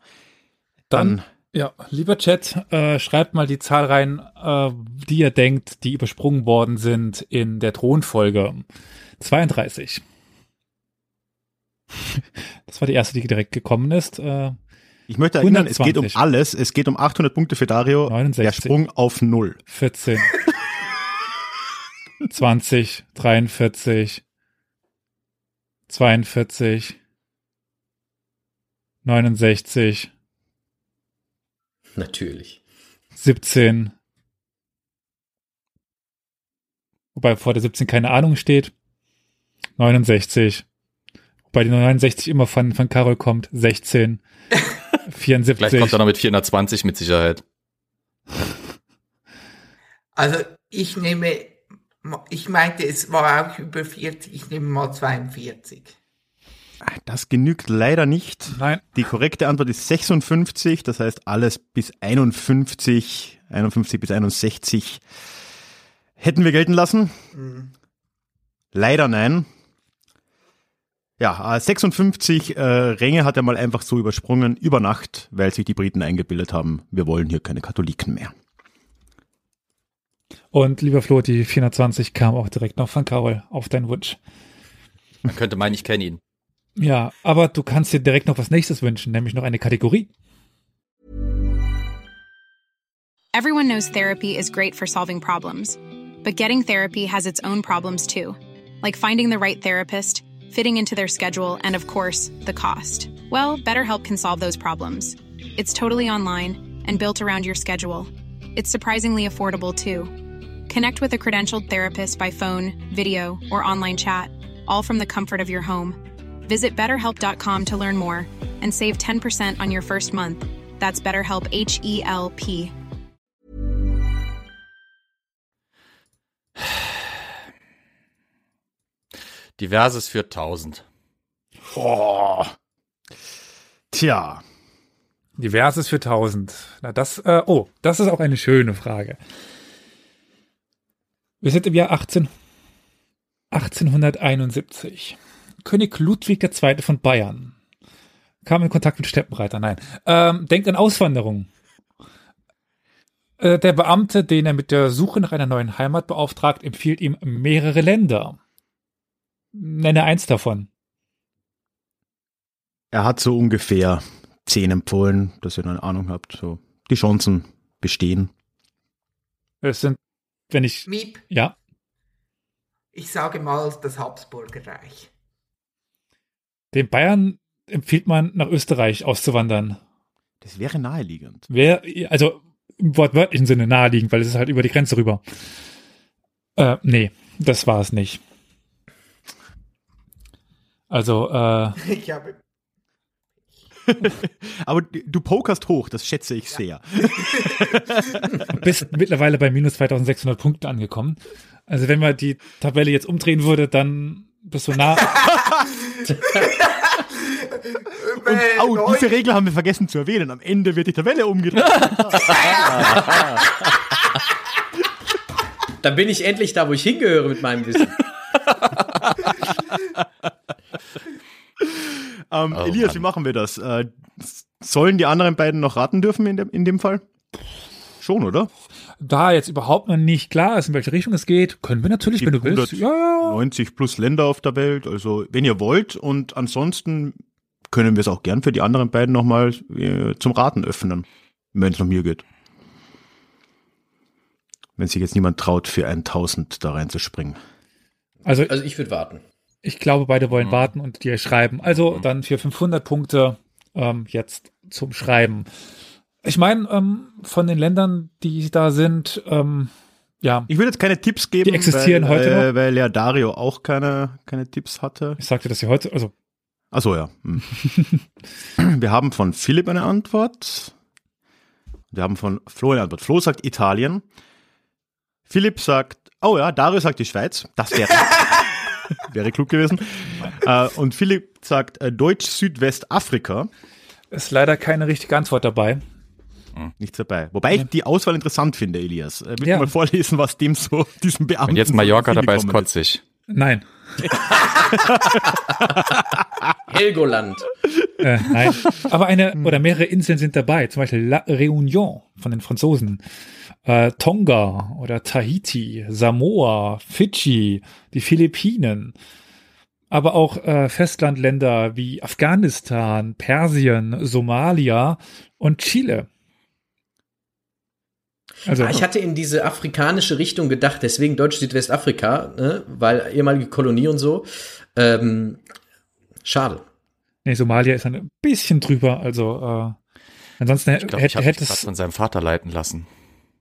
dann, Dann ja, lieber Chat, äh, schreibt mal die Zahl rein, äh, die ihr denkt, die übersprungen worden sind in der Thronfolge. 32. Das war die erste, die direkt gekommen ist. Äh, Ich möchte erinnern, es geht um 120. alles. Es geht um 800 Punkte für Dario. 69. Der Sprung auf Null. 14. 20, 43, 42, 69, Natürlich. 17. Wobei vor der 17 keine Ahnung steht. 69. Wobei die 69 immer von, von Carol kommt. 16. Gleich 74. kommt er noch mit 420 mit Sicherheit. Also ich nehme, ich meinte, es war auch über 40, ich nehme mal 42. Das genügt leider nicht. Nein. Die korrekte Antwort ist 56. Das heißt, alles bis 51, 51 bis 61 hätten wir gelten lassen. Leider nein. Ja, äh, 56 äh, Ränge hat er mal einfach so übersprungen über Nacht, weil sich die Briten eingebildet haben, wir wollen hier keine Katholiken mehr. Und lieber Flo, die 420 kam auch direkt noch von Carol auf deinen Wunsch. Man könnte meinen, ich kenne ihn. Ja, aber du kannst dir direkt noch was nächstes wünschen, nämlich noch eine Kategorie. Everyone knows therapy is great for solving problems, but getting therapy has its own problems too, like finding the right therapist, fitting into their schedule, and of course, the cost. Well, BetterHelp can solve those problems. It's totally online and built around your schedule. It's surprisingly affordable too. Connect with a credentialed therapist by phone, video, or online chat, all from the comfort of your home. Visit betterhelp.com to learn more and save 10% on your first month. That's BetterHelp H E L P. Diverses für 1000. Oh. Tja, Diverses für 1000. Na, das, äh, oh, das ist auch eine schöne Frage. Wir sind im Jahr 18, 1871. König Ludwig II. von Bayern kam in Kontakt mit Steppenreiter. Nein. Ähm, denkt an Auswanderung. Äh, der Beamte, den er mit der Suche nach einer neuen Heimat beauftragt, empfiehlt ihm mehrere Länder. Nenne eins davon. Er hat so ungefähr zehn empfohlen, dass ihr eine Ahnung habt. So die Chancen bestehen. Es sind, wenn ich, Miep, ja, ich sage mal das Habsburger Reich. den Bayern empfiehlt man, nach Österreich auszuwandern. Das wäre naheliegend. Wer, also im wortwörtlichen Sinne naheliegend, weil es ist halt über die Grenze rüber. Äh, nee, das war es nicht. Also, äh, Ich habe Aber du pokerst hoch, das schätze ich sehr. bist mittlerweile bei minus 2600 Punkten angekommen. Also wenn man die Tabelle jetzt umdrehen würde, dann bist du nah. Und oh, diese Regel haben wir vergessen zu erwähnen. Am Ende wird die Tabelle umgedreht. Dann bin ich endlich da, wo ich hingehöre mit meinem Wissen. Ähm, Oh, Elias, Mann. wie machen wir das? Äh, sollen die anderen beiden noch raten dürfen in dem, in dem Fall? Schon, oder? Da jetzt überhaupt noch nicht klar ist, in welche Richtung es geht, können wir natürlich, wenn du willst. Ja, ja. 90 plus Länder auf der Welt. Also, wenn ihr wollt. Und ansonsten können wir es auch gern für die anderen beiden nochmal äh, zum Raten öffnen, wenn es nach mir geht. Wenn sich jetzt niemand traut, für 1000 da reinzuspringen. Also Also ich würde warten. Ich glaube, beide wollen Mhm. warten und dir schreiben. Also dann für 500 Punkte ähm, jetzt zum Schreiben. Ich meine, ähm, von den Ländern, die da sind, ähm, ja, Ich würde jetzt keine Tipps geben, Die existieren weil, heute äh, weil ja Dario auch keine, keine Tipps hatte. ich sagte das ja heute, also Ach so, ja. Hm. Wir haben von Philipp eine Antwort. Wir haben von Flo eine Antwort. Flo sagt Italien. Philipp sagt, oh ja, Dario sagt die Schweiz. Das wäre, wäre klug gewesen. Äh, und Philipp sagt äh, Deutsch-Südwestafrika. ist leider keine richtige Antwort dabei. Nichts dabei. Wobei ich die Auswahl interessant finde, Elias. Äh, willst Ja. du mal vorlesen, was dem so, diesem Beamten Wenn jetzt Mallorca dabei ist, ich. Nein, Helgoland. äh, nein. Aber eine oder mehrere Inseln sind dabei, zum Beispiel La Réunion von den Franzosen, äh, Tonga oder Tahiti, Samoa, Fidschi, die Philippinen, aber auch äh, Festlandländer wie Afghanistan, Persien, Somalia und Chile. Also, Ah, ich hatte in diese afrikanische Richtung gedacht, deswegen Deutsch-Südwestafrika, ne? weil ehemalige Kolonie und so. Ähm, schade. nee, Somalia ist ein bisschen drüber, also äh, ansonsten Ich glaube, ich hätte hätte es von seinem Vater leiten lassen.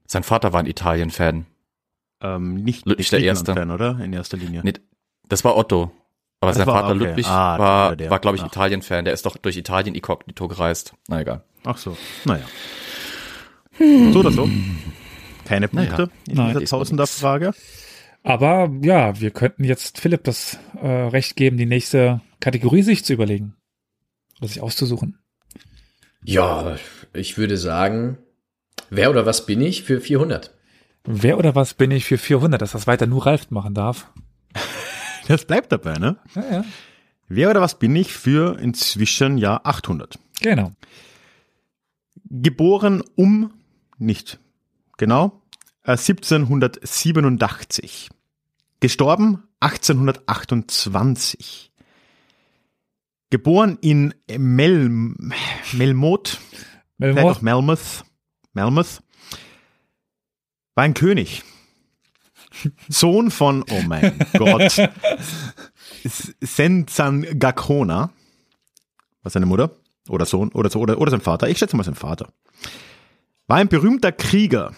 Sein Vater war ein Italien-Fan. Ähm, nicht, Ludwig der Griechenland Erste. Fan, oder? In erster Linie. Nee, das war Otto. Aber Das sein war- Vater okay. Ludwig Ah, war, der, der. war glaube ich. Italien-Fan. Der ist doch durch Italien inkognito gereist. Na egal. Ach so, naja. So oder so. Keine Punkte Naja. in Nein, dieser Tausender-Frage. Aber ja, wir könnten jetzt Philipp das äh, Recht geben, die nächste Kategorie sich zu überlegen. Oder sich auszusuchen. Ja, ich würde sagen, wer oder was bin ich für 400? Wer oder was bin ich für 400, dass das weiter nur Ralf machen darf? Das bleibt dabei, ne? Ja, ja. Wer oder was bin ich für inzwischen Jahr 800? Genau. Geboren um, nicht. Genau, äh, 1787. Gestorben 1828. Geboren in Mel, Melmoth, vielleicht Melmoth, auch Melmoth, Melmoth, war ein König. Sohn von, oh mein Gott, S- Senzan Gakona, war seine Mutter? Oder Sohn? Oder, so, oder, oder sein Vater, ich schätze mal sein Vater, war ein berühmter Krieger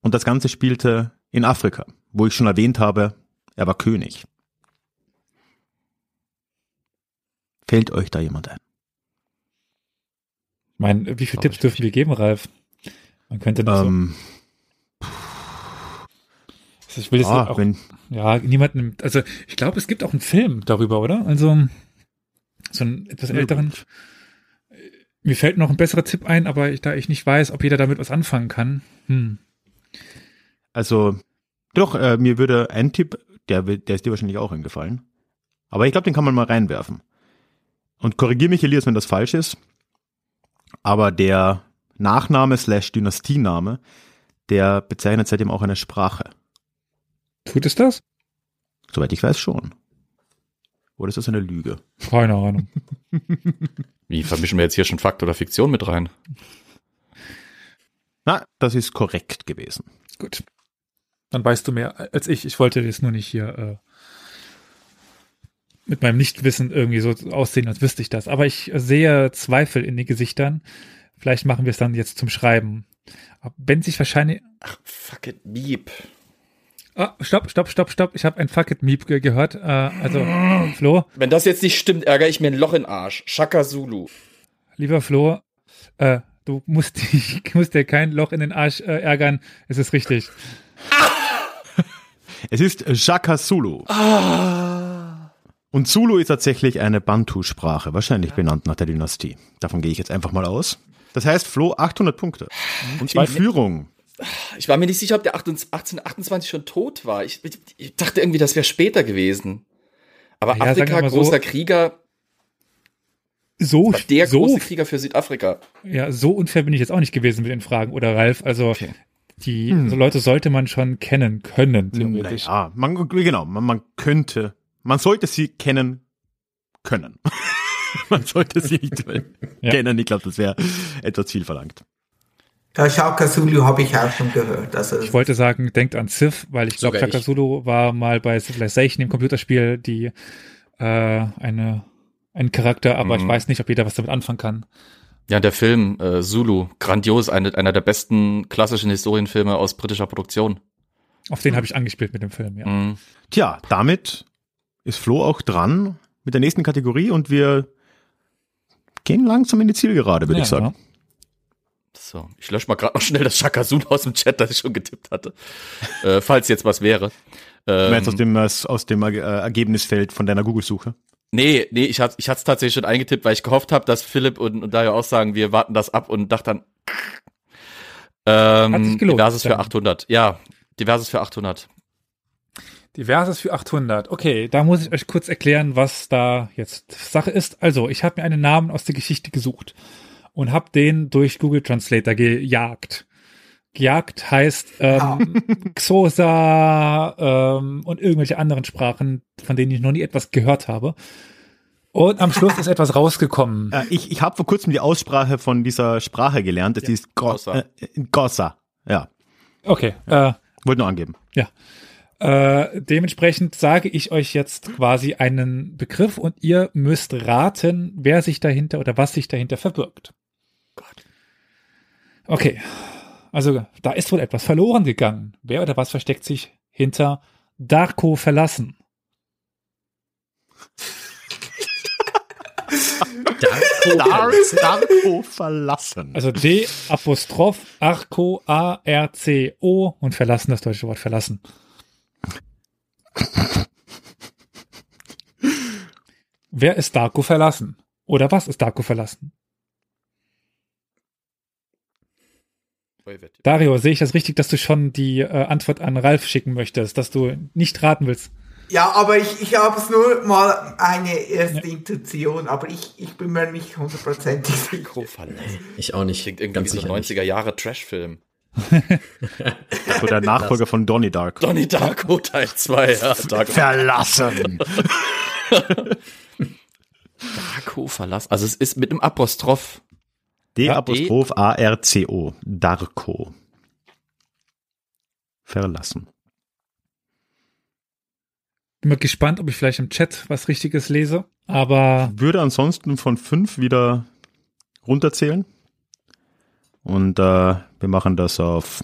und das Ganze spielte in Afrika, wo ich schon erwähnt habe, er war König. Fällt euch da jemand ein? ich meine, wie viele Glaub Tipps dürfen wir geben, Ralf? Man könnte nicht Ähm, so, ich will jetzt ah, auch, wenn, ja, niemanden, also ich glaube, es gibt auch einen Film darüber, oder? Also so einen etwas älteren. Mir fällt noch ein besserer Tipp ein, aber ich, da ich nicht weiß, ob jeder damit was anfangen kann. Hm. Also, doch, äh, mir würde ein Tipp, der, der ist dir wahrscheinlich auch eingefallen. Aber ich glaube, den kann man mal reinwerfen. Und korrigier mich, Elias, wenn das falsch ist. Aber der Nachname slash Dynastiename, der bezeichnet seitdem auch eine Sprache. Tut es das? Soweit ich weiß schon. Oder ist das eine Lüge? Keine Ahnung. Wie vermischen wir jetzt hier schon Fakt oder Fiktion mit rein? Na, das ist korrekt gewesen. Gut. Dann weißt du mehr als ich. Ich wollte jetzt nur nicht hier äh, mit meinem Nichtwissen irgendwie so aussehen, als wüsste ich das. Aber ich sehe Zweifel in den Gesichtern. Vielleicht machen wir es dann jetzt zum Schreiben. Wenn sich wahrscheinlich. Ach, fuck it, Beep. Ah, stopp, stopp, stopp, stopp. Ich habe ein Fuck it Meep ge gehört. Äh, also, Flo, Wenn das jetzt nicht stimmt, ärgere ich mir ein Loch in den Arsch. Shaka Zulu. lieber Flo, äh, du musst, dich, musst dir kein Loch in den Arsch äh, ärgern. Es ist richtig. Es ist Shaka Zulu. Und Zulu ist tatsächlich eine Bantu-Sprache, wahrscheinlich benannt nach der Dynastie. Davon gehe ich jetzt einfach mal aus. Das heißt, Flo 800 Punkte. Und in Führung. Ich war mir nicht sicher, ob der 1828 schon tot war. Ich, ich, ich dachte irgendwie, das wäre später gewesen. Aber Ja, Afrika, mal so. großer Krieger, So, war der so, große Krieger für Südafrika. ja, so unfair bin ich jetzt auch nicht gewesen mit den Fragen, oder Ralf? Also, Okay. die so Leute sollte man schon kennen können, theoretisch. Naja, man, genau, man, man könnte, man sollte sie kennen können. man sollte sie nicht Ja. kennen. Ich glaube, das wäre etwas viel verlangt. Ja, Shaka Zulu habe ich auch schon gehört. Also Ich wollte sagen, denkt an Civ, weil ich glaube, Shaka ich. Zulu war mal bei Civilization, dem Computerspiel, die äh, eine ein Charakter, aber ich Mhm. weiß nicht, ob jeder was damit anfangen kann. Ja, der Film äh, Zulu, grandios, eine, einer der besten klassischen Historienfilme aus britischer Produktion. Auf den habe ich angespielt mit dem Film, ja. Mhm. Tja, damit ist Flo auch dran mit der nächsten Kategorie und wir gehen langsam in die Zielgerade, würde Ja, ich sagen. ja. So, ich lösche mal gerade noch schnell das Shaka Zulu aus dem Chat, das ich schon getippt hatte. äh, falls jetzt was wäre. Du meinst aus Ähm, dem, aus dem äh, Ergebnisfeld von deiner Google-Suche. nee, nee, ich hatte ich es tatsächlich schon eingetippt, weil ich gehofft habe, dass Philipp und, und Dario auch sagen, wir warten das ab und dachte dann, ähm, Hat sich gelohnt, diverses für dann. 800. Ja, diverses für 800. Diverses für 800. Okay, da muss ich euch kurz erklären, was da jetzt Sache ist. Also, ich habe mir einen Namen aus der Geschichte gesucht und habe den durch Google Translator gejagt. Gejagt heißt ähm, Xhosa ähm, und irgendwelche anderen Sprachen, von denen ich noch nie etwas gehört habe. Und am Schluss ist etwas rausgekommen. Äh, ich ich habe vor kurzem die Aussprache von dieser Sprache gelernt. Das ist Gossa. Äh, Gossa. Ja, Okay, äh, wollte nur angeben. Ja. Äh, dementsprechend sage ich euch jetzt quasi einen Begriff und ihr müsst raten, wer sich dahinter oder was sich dahinter verbirgt. Okay. Also, da ist wohl etwas verloren gegangen. Wer oder was versteckt sich hinter Darko verlassen? Dar Darko verlassen. Also D Apostroph Arco A R C O und verlassen das deutsche Wort verlassen. Wer ist Darko verlassen? Oder was ist Darko verlassen? Dario, sehe ich das richtig, dass du schon die äh, Antwort an Ralf schicken möchtest, dass du nicht raten willst? Ja, aber ich, ich habe es nur mal eine erste Intuition, aber ich, ich bin mir nicht hundertprozentig sicher. Ich auch nicht. Klingt irgendwie so sicher ein nicht. 90er Jahre Trashfilm. So der Nachfolger von Donnie Dark. Donnie Darko Teil 2, ja. Darko, Verlassen. Darko verlassen. Also es ist mit einem Apostroph. D Ja, Apostroph A R C O. Darko. Verlassen. Bin mal gespannt, ob ich vielleicht im Chat was Richtiges lese. Aber Würde ansonsten von fünf wieder runterzählen. Und äh, wir machen das auf,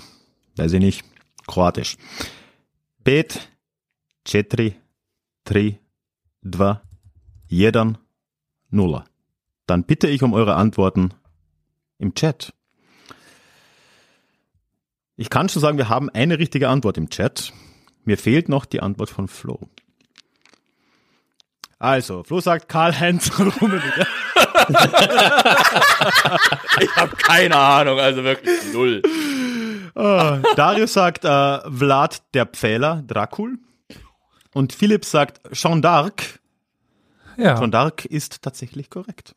weiß ich nicht, Kroatisch. Pet, četiri, tri, dva, jedan, nula. Dann bitte ich um eure Antworten im Chat. Ich kann schon sagen, wir haben eine richtige Antwort im Chat. Mir fehlt noch die Antwort von Flo. Also, Flo sagt Karl-Heinz Rummenigge. Ich habe keine Ahnung, also wirklich null. Ah, Darius sagt äh, Vlad der Pfähler, Dracul. Und Philipp sagt Jean d'Arc. ja, Jean d'Arc ist tatsächlich korrekt.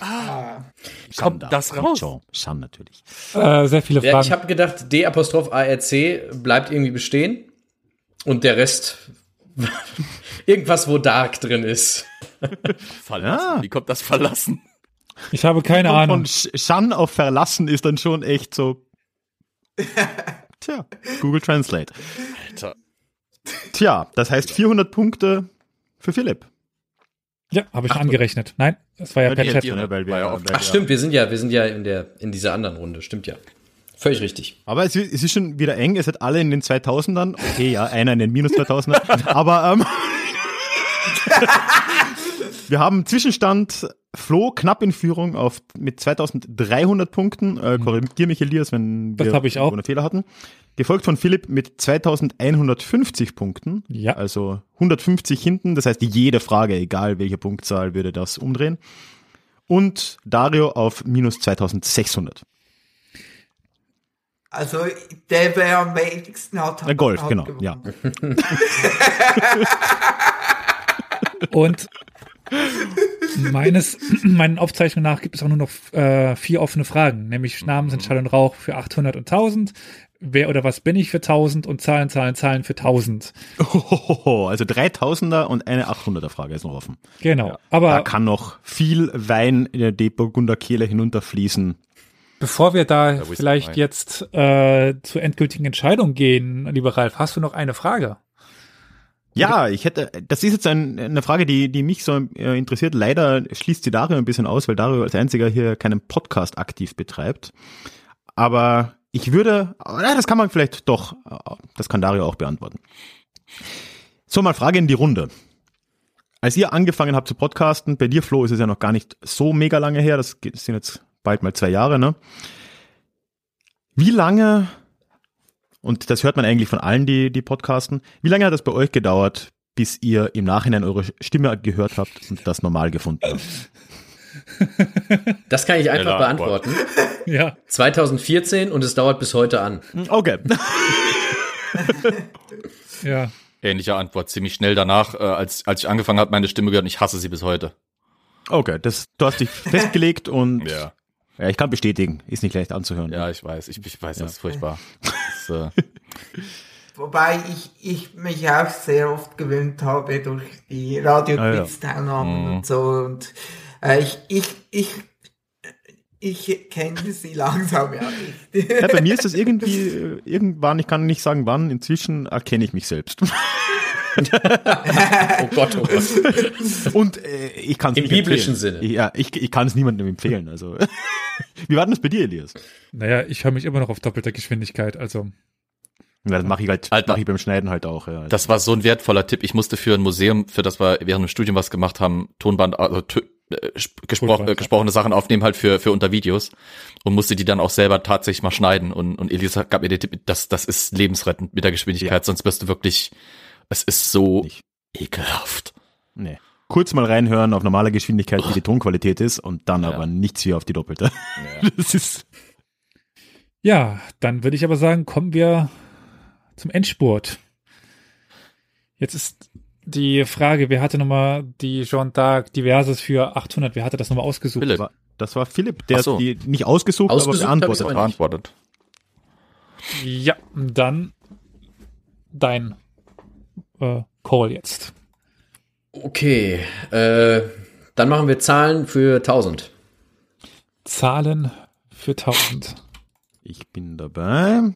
Ah, Kommt das raus? Jean natürlich. Äh, sehr viele Ja, Fragen. ich habe gedacht, D Apostroph ARC bleibt irgendwie bestehen und der Rest irgendwas, wo Dark drin ist. Verlassen. Ja. Wie kommt das verlassen? Ich habe keine Von, Ahnung. von Jean auf verlassen ist dann schon echt so. Tja, Google Translate. Alter. Tja, das heißt 400 Punkte für Philipp. Ja, habe ich schon angerechnet. Nein, es war ja per Chat. Ne, Ach stimmt, wir sind ja, wir sind ja in der in dieser anderen Runde, stimmt ja. Völlig richtig. Aber es, ist- es ist schon wieder eng. Ihr seid alle in den 2000ern. Okay, ja, einer in den minus 2000ern. Aber ähm, wir haben Zwischenstand Flo knapp in Führung auf, mit 2300 Punkten. Äh, korrigier mich, Elias, wenn Das wir ich auch. einen Fehler hatten. Gefolgt von Philipp mit 2150 Punkten. Ja. Also 150 hinten. Das heißt, jede Frage, egal welche Punktzahl, würde das umdrehen. Und Dario auf minus 2600. also der, wer am wenigsten hat, hat Golf, hat genau, gewonnen. ja. Und meines, meinen Aufzeichnungen nach gibt es auch nur noch äh, vier offene Fragen, nämlich Namen sind Schall und Rauch für 800 und 1000, wer oder was bin ich für 1000 und Zahlen, Zahlen, Zahlen für 1000. Hohoho, also 3000er und eine 800er Frage ist noch offen. Genau. Da Aber kann noch viel Wein in der Deburgunder Kehle hinunterfließen. bevor wir da vielleicht jetzt äh, zur endgültigen Entscheidung gehen, lieber Ralf, hast du noch eine Frage? Ja, ich hätte, das ist jetzt ein, eine Frage, die, die mich so äh, interessiert. Leider schließt sie Dario ein bisschen aus, weil Dario als einziger hier keinen Podcast aktiv betreibt. Aber ich würde, das kann man vielleicht doch, äh, das kann Dario auch beantworten. So, mal Frage in die Runde. Als ihr angefangen habt zu podcasten, bei dir Flo ist es ja noch gar nicht so mega lange her, das sind jetzt bald mal zwei Jahre, ne? Wie lange, und das hört man eigentlich von allen, die, die podcasten, wie lange hat das bei euch gedauert, bis ihr im Nachhinein eure Stimme gehört habt und das normal gefunden habt? Das kann ich einfach Antwort. beantworten. Ja. 2014 und es dauert bis heute an. Okay. Ja. Ähnliche Antwort. Ziemlich schnell danach, äh, als, als ich angefangen habe, meine Stimme gehört und ich hasse sie bis heute. Okay, das, du hast dich festgelegt und Ja. ja, ich kann bestätigen, ist nicht leicht anzuhören. Ja, ich weiß. Ich, ich weiß, das ist furchtbar. Das, äh, Wobei ich, ich mich auch sehr oft gewöhnt habe durch die Radio-Quiz-Teilnahmen Mhm. und so. Und äh, ich, ich, ich, ich kenne sie langsam ja nicht. Ja, bei mir ist das irgendwie, äh, irgendwann, ich kann nicht sagen wann, inzwischen erkenne ich mich selbst. Oh Gott, oh Gott. Und äh, ich kann es Im biblischen empfehlen. Sinne. Ja, ich, ich kann es niemandem empfehlen. Also, wie war denn das bei dir, Elias? Naja, ich höre mich immer noch auf doppelter Geschwindigkeit, also. Ja, das mache ich halt, Alter. mache ich beim Schneiden halt auch. Ja. das war so ein wertvoller Tipp. Ich musste für ein Museum, für das wir während dem Studium was gemacht haben, Tonband, also äh, sp- gespro Tonband, äh, ja. gesprochene Sachen aufnehmen halt für, für unter Videos und musste die dann auch selber tatsächlich mal schneiden. Und, und Elisa gab mir den Tipp, das, das ist lebensrettend mit der Geschwindigkeit, sonst wirst du wirklich, es ist so Nicht. ekelhaft. Nee. Kurz mal reinhören auf normaler Geschwindigkeit, wie die Tonqualität ist und dann Ja. aber nichts wie auf die doppelte. Das ist, Ja, dann würde ich aber sagen, kommen wir zum Endspurt. Jetzt ist die Frage, wer hatte nochmal die Jean d'Arc Diverses für 800? Wer hatte das nochmal ausgesucht? Philipp. das war Philipp, der so. hat die nicht ausgesucht, Ausgesucht aber beantwortet. aber hat. Beantwortet. Ja, dann dein äh, Call jetzt. Okay, äh, dann machen wir Zahlen für 1000. Zahlen für 1000. Ich bin dabei.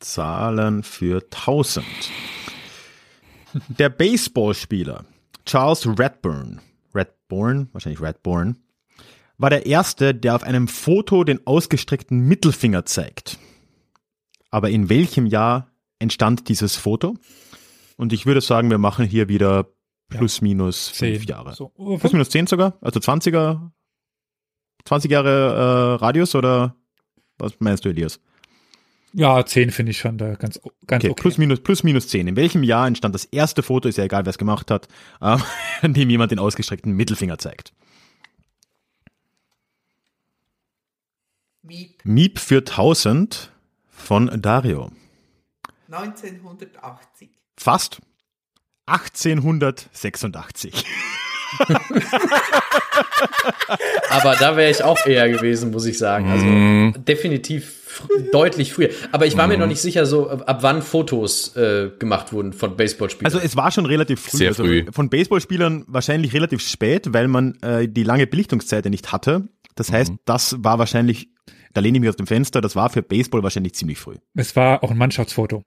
Zahlen für 1000. Der Baseballspieler Charles Redburn, Redburn, wahrscheinlich Redburn, war der erste, der auf einem Foto den ausgestreckten Mittelfinger zeigt. Aber in welchem Jahr entstand dieses Foto? Und ich würde sagen, wir machen hier wieder plus minus fünf Zehn. Jahre. So, Plus minus zehn sogar? Also 20er, 20 Jahre äh, Radius oder was meinst du, Elias? ja, 10 finde ich schon da ganz, ganz Okay, okay. plus minus plus minus zehn. In welchem Jahr entstand das erste Foto, ist ja egal, wer es gemacht hat, äh, an dem jemand den ausgestreckten Mittelfinger zeigt? Miep Miep für 1000 von Dario. 1980. Fast 1886. Aber da wäre ich auch eher gewesen, muss ich sagen. Also Mhm. definitiv fr deutlich früher. Aber ich war mir noch nicht sicher, so ab wann Fotos äh, gemacht wurden von Baseballspielern. Also es war schon relativ früh. Sehr also früh. Von Baseballspielern wahrscheinlich relativ spät, weil man äh, die lange Belichtungszeit ja nicht hatte. Das heißt, Mhm. das war wahrscheinlich, da lehne ich mich aus dem Fenster, das war für Baseball wahrscheinlich ziemlich früh. Es war auch ein Mannschaftsfoto.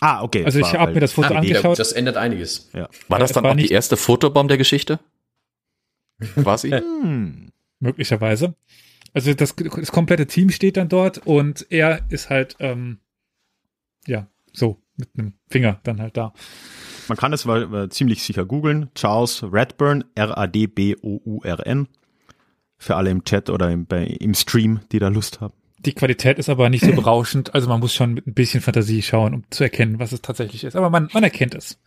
Ah, okay. Also ich habe halt- mir das Foto Ah, angeschaut. das ändert einiges. War das dann war auch die erste Fotobomb der Geschichte? Quasi? Hm. möglicherweise. Also das, das komplette Team steht dann dort und er ist halt, ähm, ja, so, mit einem Finger dann halt da. Man kann es wa- ziemlich sicher googeln. Charles Radburn, R-A-D-B-O-U-R-N. Für alle im Chat oder im, bei, im Stream, die da Lust haben. Die Qualität ist aber nicht so berauschend, also man muss schon mit ein bisschen Fantasie schauen, um zu erkennen, was es tatsächlich ist. Aber man, man erkennt es.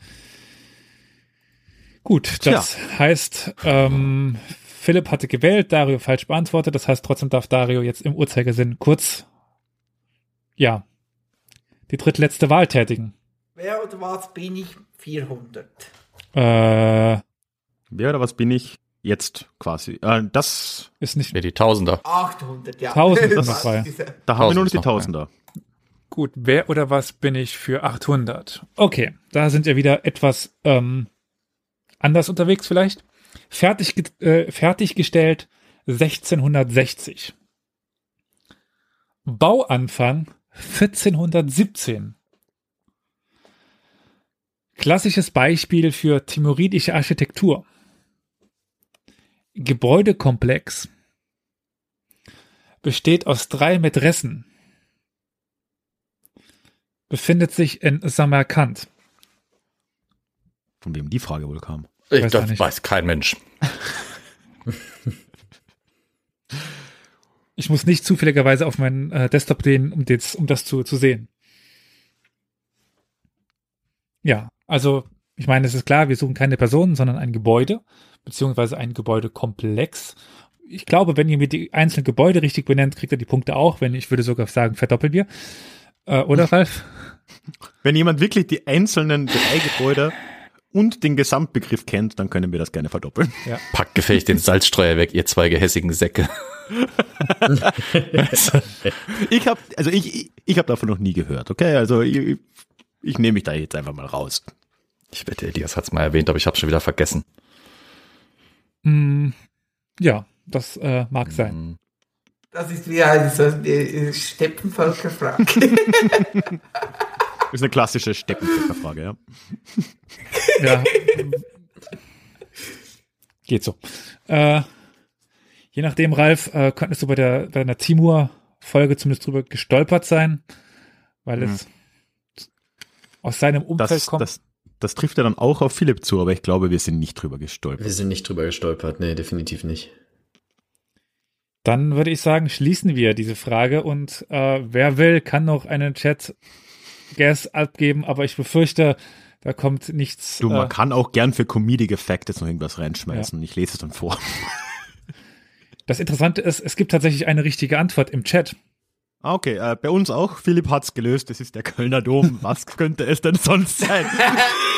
Gut, das heißt, ähm, Philipp hatte gewählt, Dario falsch beantwortet, das heißt, trotzdem darf Dario jetzt im Uhrzeigersinn kurz, ja, die drittletzte Wahl tätigen. Wer oder was bin ich? 400. Äh, Wer oder was bin ich jetzt quasi? Äh, das, ist nicht Ja, die Tausender. 800, ja. 1000 ist noch frei. da haben wir nur noch Tausend die Tausender. Gut, wer oder was bin ich für 800? Okay, da sind wir wieder etwas ähm, anders unterwegs vielleicht. Fertig, äh, fertiggestellt 1660. Bauanfang 1417. Klassisches Beispiel für timoridische Architektur. Gebäudekomplex besteht aus drei Mätressen befindet sich in Samarkand. Von wem die Frage wohl kam. Ich, Weiß das nicht. weiß kein Mensch. Ich muss nicht zufälligerweise auf meinen äh, Desktop gehen, um, das, um das zu, zu sehen. Ja, also ich meine, es ist klar, wir suchen keine Personen, sondern ein Gebäude, beziehungsweise ein Gebäudekomplex. Ich glaube, wenn ihr mir die einzelnen Gebäude richtig benennt, kriegt ihr die Punkte auch, wenn ich würde sogar sagen, verdoppeln wir. Äh, oder Ralf? Wenn jemand wirklich die einzelnen drei Gebäude und den Gesamtbegriff kennt, dann können wir das gerne verdoppeln. Packt gefällig den Salzstreuer weg, ihr zwei gehässigen Säcke. Ich habe, also ich, ich, ich habe davon noch nie gehört, okay? Also ich, ich nehme mich da jetzt einfach mal raus. Ich wette, Elias hat's mal erwähnt, aber ich habe schon wieder vergessen. Hm, ja, das äh, mag sein. Hm. Das ist wie eine so eine Steppenvölkerfrage. Das ist eine klassische Steppenfrage, ja. Ja. Geht so. Äh, je nachdem, Ralf, äh, könntest du bei der bei einer Timur-Folge zumindest drüber gestolpert sein, weil es aus seinem Umfeld Das, kommt. das, das trifft ja dann auch auf Philipp zu, aber ich glaube, wir sind nicht drüber gestolpert. Wir sind nicht drüber gestolpert. Nee, definitiv nicht. Dann würde ich sagen, schließen wir diese Frage und äh, wer will, kann noch einen Chat-Guess abgeben, aber ich befürchte, da kommt nichts. Du, man äh, kann auch gern für Comedic Effect jetzt noch irgendwas reinschmeißen. Ich lese es dann vor. das Interessante ist, es gibt tatsächlich eine richtige Antwort im Chat. Ah, Okay, äh, bei uns auch. Philipp hat's gelöst. Das ist der Kölner Dom. Was könnte es denn sonst sein?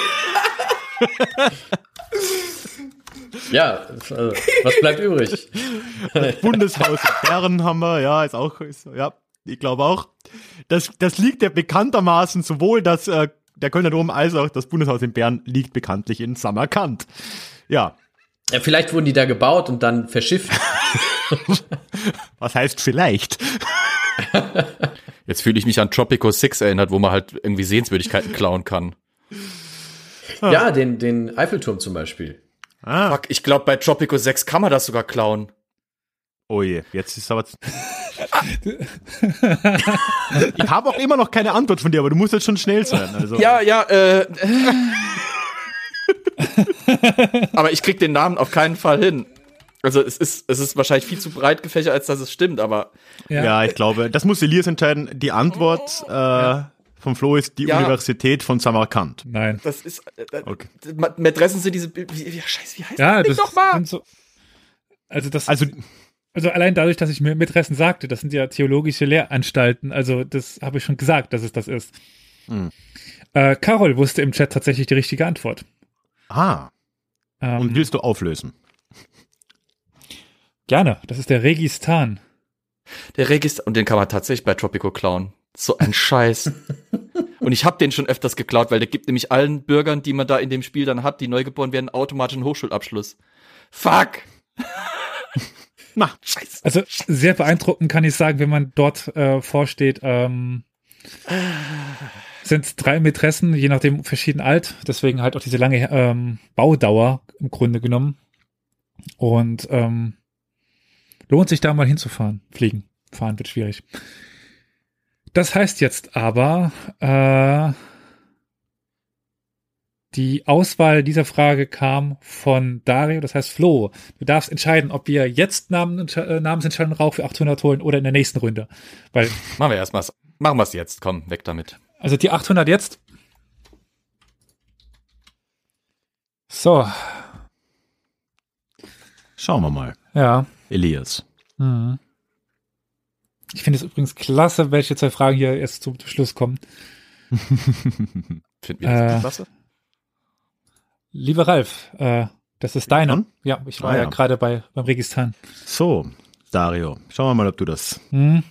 Ja, also, was bleibt übrig? Bundeshaus in Bern haben wir. Ja, ist auch, ist, ja, ich glaube auch. Das, das liegt ja bekanntermaßen sowohl das, äh, der Kölner Dom als auch das Bundeshaus in Bern liegt bekanntlich in Samarkand. Ja, Ja, vielleicht wurden die da gebaut und dann verschifft. was heißt vielleicht? Jetzt fühle ich mich an Tropico 6 erinnert, wo man halt irgendwie Sehenswürdigkeiten klauen kann. Ja, den, den Eiffelturm zum Beispiel. Ah, Fuck, ich glaube, bei Tropico 6 kann man das sogar klauen. oh je, jetzt ist aber. ich habe auch immer noch keine Antwort von dir, aber du musst jetzt schon schnell sein. Also. Ja, ja, äh. Aber ich krieg den Namen auf keinen Fall hin. Also es ist, es ist wahrscheinlich viel zu breit gefächert, als dass es stimmt, aber Ja, ich glaube, das muss Elias entscheiden. Die Antwort äh, von Flo ist die Ja. Universität von Samarkand. Nein. das ist. Äh, Okay. Ma- Mätressen sind diese. Wie, wie, scheiße, wie heißt Ja, das das nochmal? so. Also das, Also, also allein dadurch, dass ich mir Mätressen sagte, das sind ja theologische Lehranstalten. Also das habe ich schon gesagt, dass es das ist. Hm. Äh, Carol wusste im Chat tatsächlich die richtige Antwort. ah, Ähm, Und willst du auflösen? gerne, das ist der Registan. Der Register, und den kann man tatsächlich bei Tropico klauen. So ein Scheiß. und ich habe den schon öfters geklaut, weil der gibt nämlich allen Bürgern, die man da in dem Spiel dann hat, die neu geboren werden, automatisch einen Hochschulabschluss. Fuck! Na, Scheiße. Also sehr beeindruckend kann ich sagen, wenn man dort äh, vorsteht, ähm, sind drei Mätressen, je nachdem verschieden alt, deswegen halt auch diese lange ähm, Baudauer im Grunde genommen. Und ähm, lohnt sich da mal hinzufahren. Fliegen, fahren wird schwierig. Das heißt jetzt aber, äh, die Auswahl dieser Frage kam von Dario, das heißt Flo. Du darfst entscheiden, ob wir jetzt Namen, äh, Namensentscheidung Rauch für 800 holen oder in der nächsten Runde. Weil, Machen wir erstmal. Machen wir es jetzt. Komm, weg damit. also die 800 jetzt. So, schauen wir mal. ja. Elias. Mhm. Ich finde es übrigens klasse, welche zwei Fragen hier erst zum Schluss kommen. Finden wir das Äh, klasse? Lieber Ralf, äh, das ist deine. Schon? Ja, ich war Ah, ja, ja. gerade bei beim Registan. So, Dario, schauen wir mal, ob du das. Hm.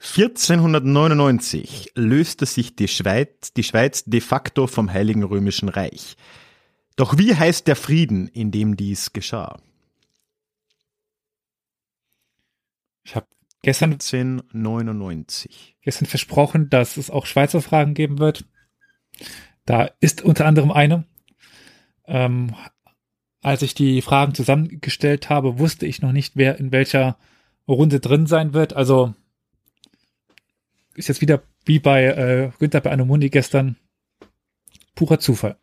1499 löste sich die Schweiz, die Schweiz de facto vom Heiligen Römischen Reich. Doch wie heißt der Frieden, in dem dies geschah? Ich habe gestern 1499. gestern versprochen, dass es auch Schweizer Fragen geben wird. Da ist unter anderem eine. Ähm, als ich die Fragen zusammengestellt habe, wusste ich noch nicht, wer in welcher Runde drin sein wird. Also ist jetzt wieder wie bei äh, Günther bei Anomundi gestern purer Zufall.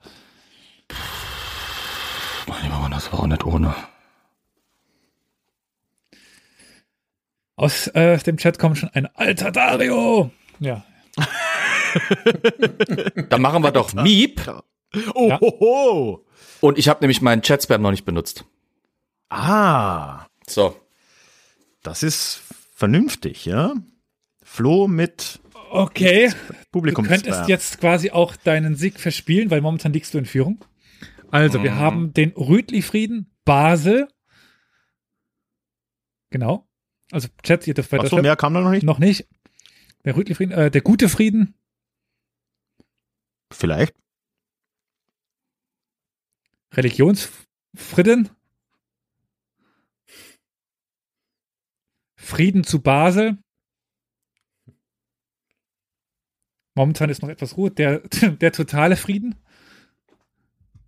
Machen wir das war auch nicht ohne. Aus äh, dem Chat kommt schon ein alter Dario. Ja, Dann machen wir doch Miep. Oh, Ja. ho, ho. Und ich habe nämlich meinen Chat-Spam noch nicht benutzt. Ah, So. das ist vernünftig, ja? Flo mit okay. Du Publikum. könntest jetzt quasi auch deinen Sieg verspielen, weil momentan liegst du in Führung. Also, wir Mhm. haben den Rütli-Frieden, Basel. Genau. Also, Chat, ihr dürft weiter Achso, mehr kam da noch nicht? Noch nicht. Der Rütli-Frieden, äh, der gute Frieden, Vielleicht. Religionsfrieden, Frieden zu Basel. Momentan ist noch etwas Ruhe. Der, der totale Frieden.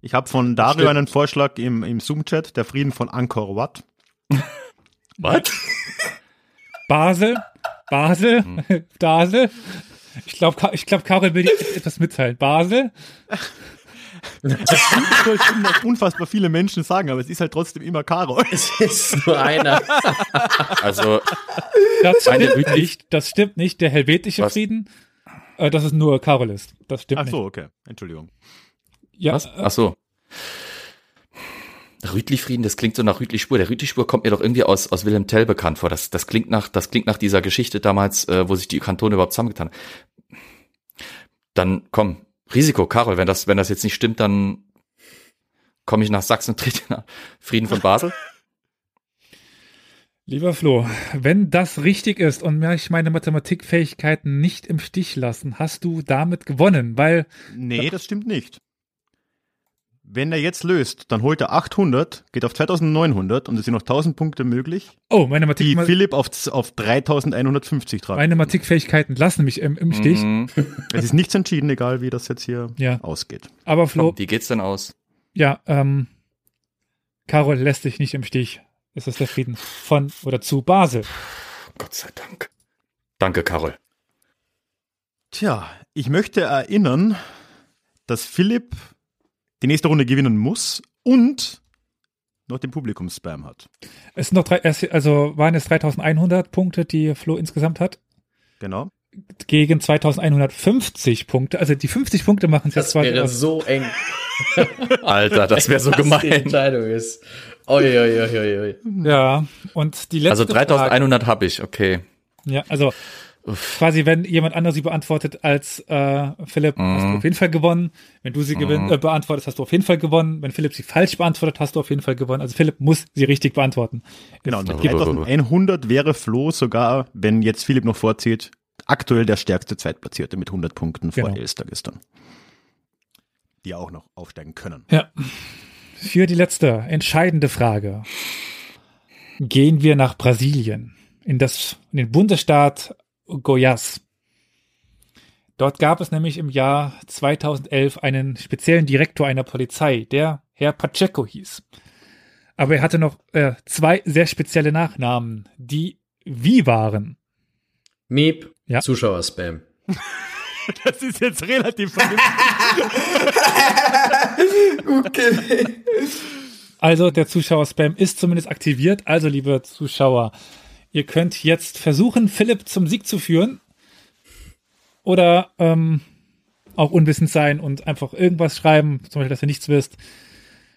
Ich habe von Dario Stimmt. einen Vorschlag im, im Zoom-Chat, der Frieden von Angkor Wat. Was? Basel, Basel, Basel. Ich glaube, ich glaub, Karol will dir etwas mitteilen. Basel. Das soll schon noch unfassbar viele Menschen sagen, aber es ist halt trotzdem immer Karol. Es ist nur einer. Also, Das stimmt nicht. Das stimmt nicht. Der helvetische Was? Frieden, äh, dass es nur Karol ist. Das stimmt Ach so, nicht. okay. Entschuldigung. Ja, was? äh, Ach so. Rütli-Frieden, das klingt so nach Rütli-Spur. Der Rütli-Spur kommt mir doch irgendwie aus, aus Wilhelm Tell bekannt vor. Das, das klingt nach, das klingt nach dieser Geschichte damals, äh, wo sich die Kantone überhaupt zusammengetan haben. Dann komm, Risiko, Karol, wenn das, wenn das jetzt nicht stimmt, dann komme ich nach Sachsen und trete nach Frieden von Basel. Lieber Flo, wenn das richtig ist und mich meine Mathematikfähigkeiten nicht im Stich lassen, hast du damit gewonnen, weil Nee, das stimmt nicht. Wenn er jetzt löst, dann holt er 800, geht auf 2900 und es sind noch 1000 Punkte möglich, oh, meine, die Mathematik, Philipp auf, auf 3150 tragen. meine Mathematikfähigkeiten lassen mich im, im Stich. Mhm. Es ist nichts entschieden, egal wie das jetzt hier Ja. ausgeht. Aber Flo, Komm, wie geht's denn aus? ja, ähm, Carol lässt dich nicht im Stich. Es ist der Frieden von oder zu Basel. Gott sei Dank. Danke, Karol. Tja, ich möchte erinnern, dass Philipp die nächste Runde gewinnen muss und noch den Publikumsspam hat. Es sind noch drei, also waren es 3100 Punkte, die Flo insgesamt hat, Genau. gegen 2150 Punkte. Also die 50 Punkte machen es jetzt Das wäre so eng. Alter, das wäre so Was die gemein. Entscheidung ist. Oi, oi, oi, oi. Ja, und die letzte Also Frage, 3100 habe ich, okay. Ja, also Quasi, wenn jemand anders sie beantwortet als äh, Philipp, hast du auf jeden Fall gewonnen. Wenn du sie gewinn, äh, beantwortest, hast du auf jeden Fall gewonnen. Wenn Philipp sie falsch beantwortet, hast du auf jeden Fall gewonnen. Also Philipp muss sie richtig beantworten. Genau, und mit 3100 wäre Flo sogar, wenn jetzt Philipp noch vorzieht, aktuell der stärkste Zweitplatzierte mit 100 Punkten vor Genau. Elster gestern. Die auch noch aufsteigen können. Ja. Für die letzte entscheidende Frage gehen wir nach Brasilien in das in den Bundesstaat Goiás. Dort gab es nämlich im Jahr 2011 einen speziellen Direktor einer Polizei, der Herr Pacheco hieß. Aber er hatte noch äh, zwei sehr spezielle Nachnamen, die wie waren. Miep, Ja. Zuschauerspam. Das ist jetzt relativ Okay. Also der Zuschauer-Spam ist zumindest aktiviert. Also liebe Zuschauer, ihr könnt jetzt versuchen, Philipp zum Sieg zu führen. Oder ähm, auch unwissend sein und einfach irgendwas schreiben, zum Beispiel, dass ihr nichts wisst.